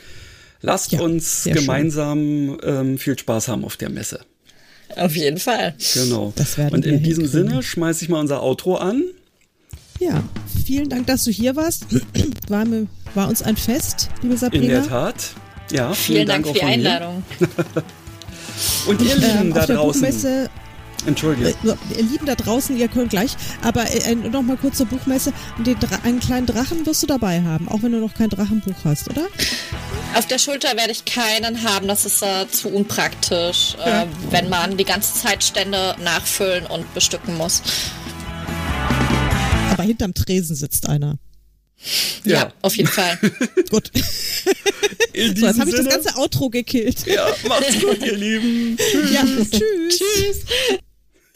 Lasst Ja, uns gemeinsam ähm, viel Spaß haben auf der Messe. Auf jeden Fall. Genau. Das werden und in diesem hinkriegen. Sinne schmeiße ich mal unser Outro an. Ja, vielen Dank, dass du hier warst. *clears throat* War, mir, war uns ein Fest, liebe In Sabrina. der Tat. Ja, Vielen Dank auch für die. Einladung. *laughs* Und ihr Lieben Ähm, da draußen. Buchmesse Entschuldige. Äh, ihr Lieben da draußen, ihr könnt gleich, aber äh, noch mal kurz zur Buchmesse. Den Dra einen kleinen Drachen wirst du dabei haben, auch wenn du noch kein Drachenbuch hast, oder? Auf der Schulter werde ich keinen haben, das ist äh, zu unpraktisch, Ja. äh, wenn man die ganze Zeit Stände nachfüllen und bestücken muss. Aber hinterm Tresen sitzt einer. Ja, auf jeden Fall. *laughs* Gut. *laughs* In So, jetzt habe ich das ganze Outro gekillt. ja, macht's gut, ihr *laughs* Lieben. Ja, tschüss. Tschüss.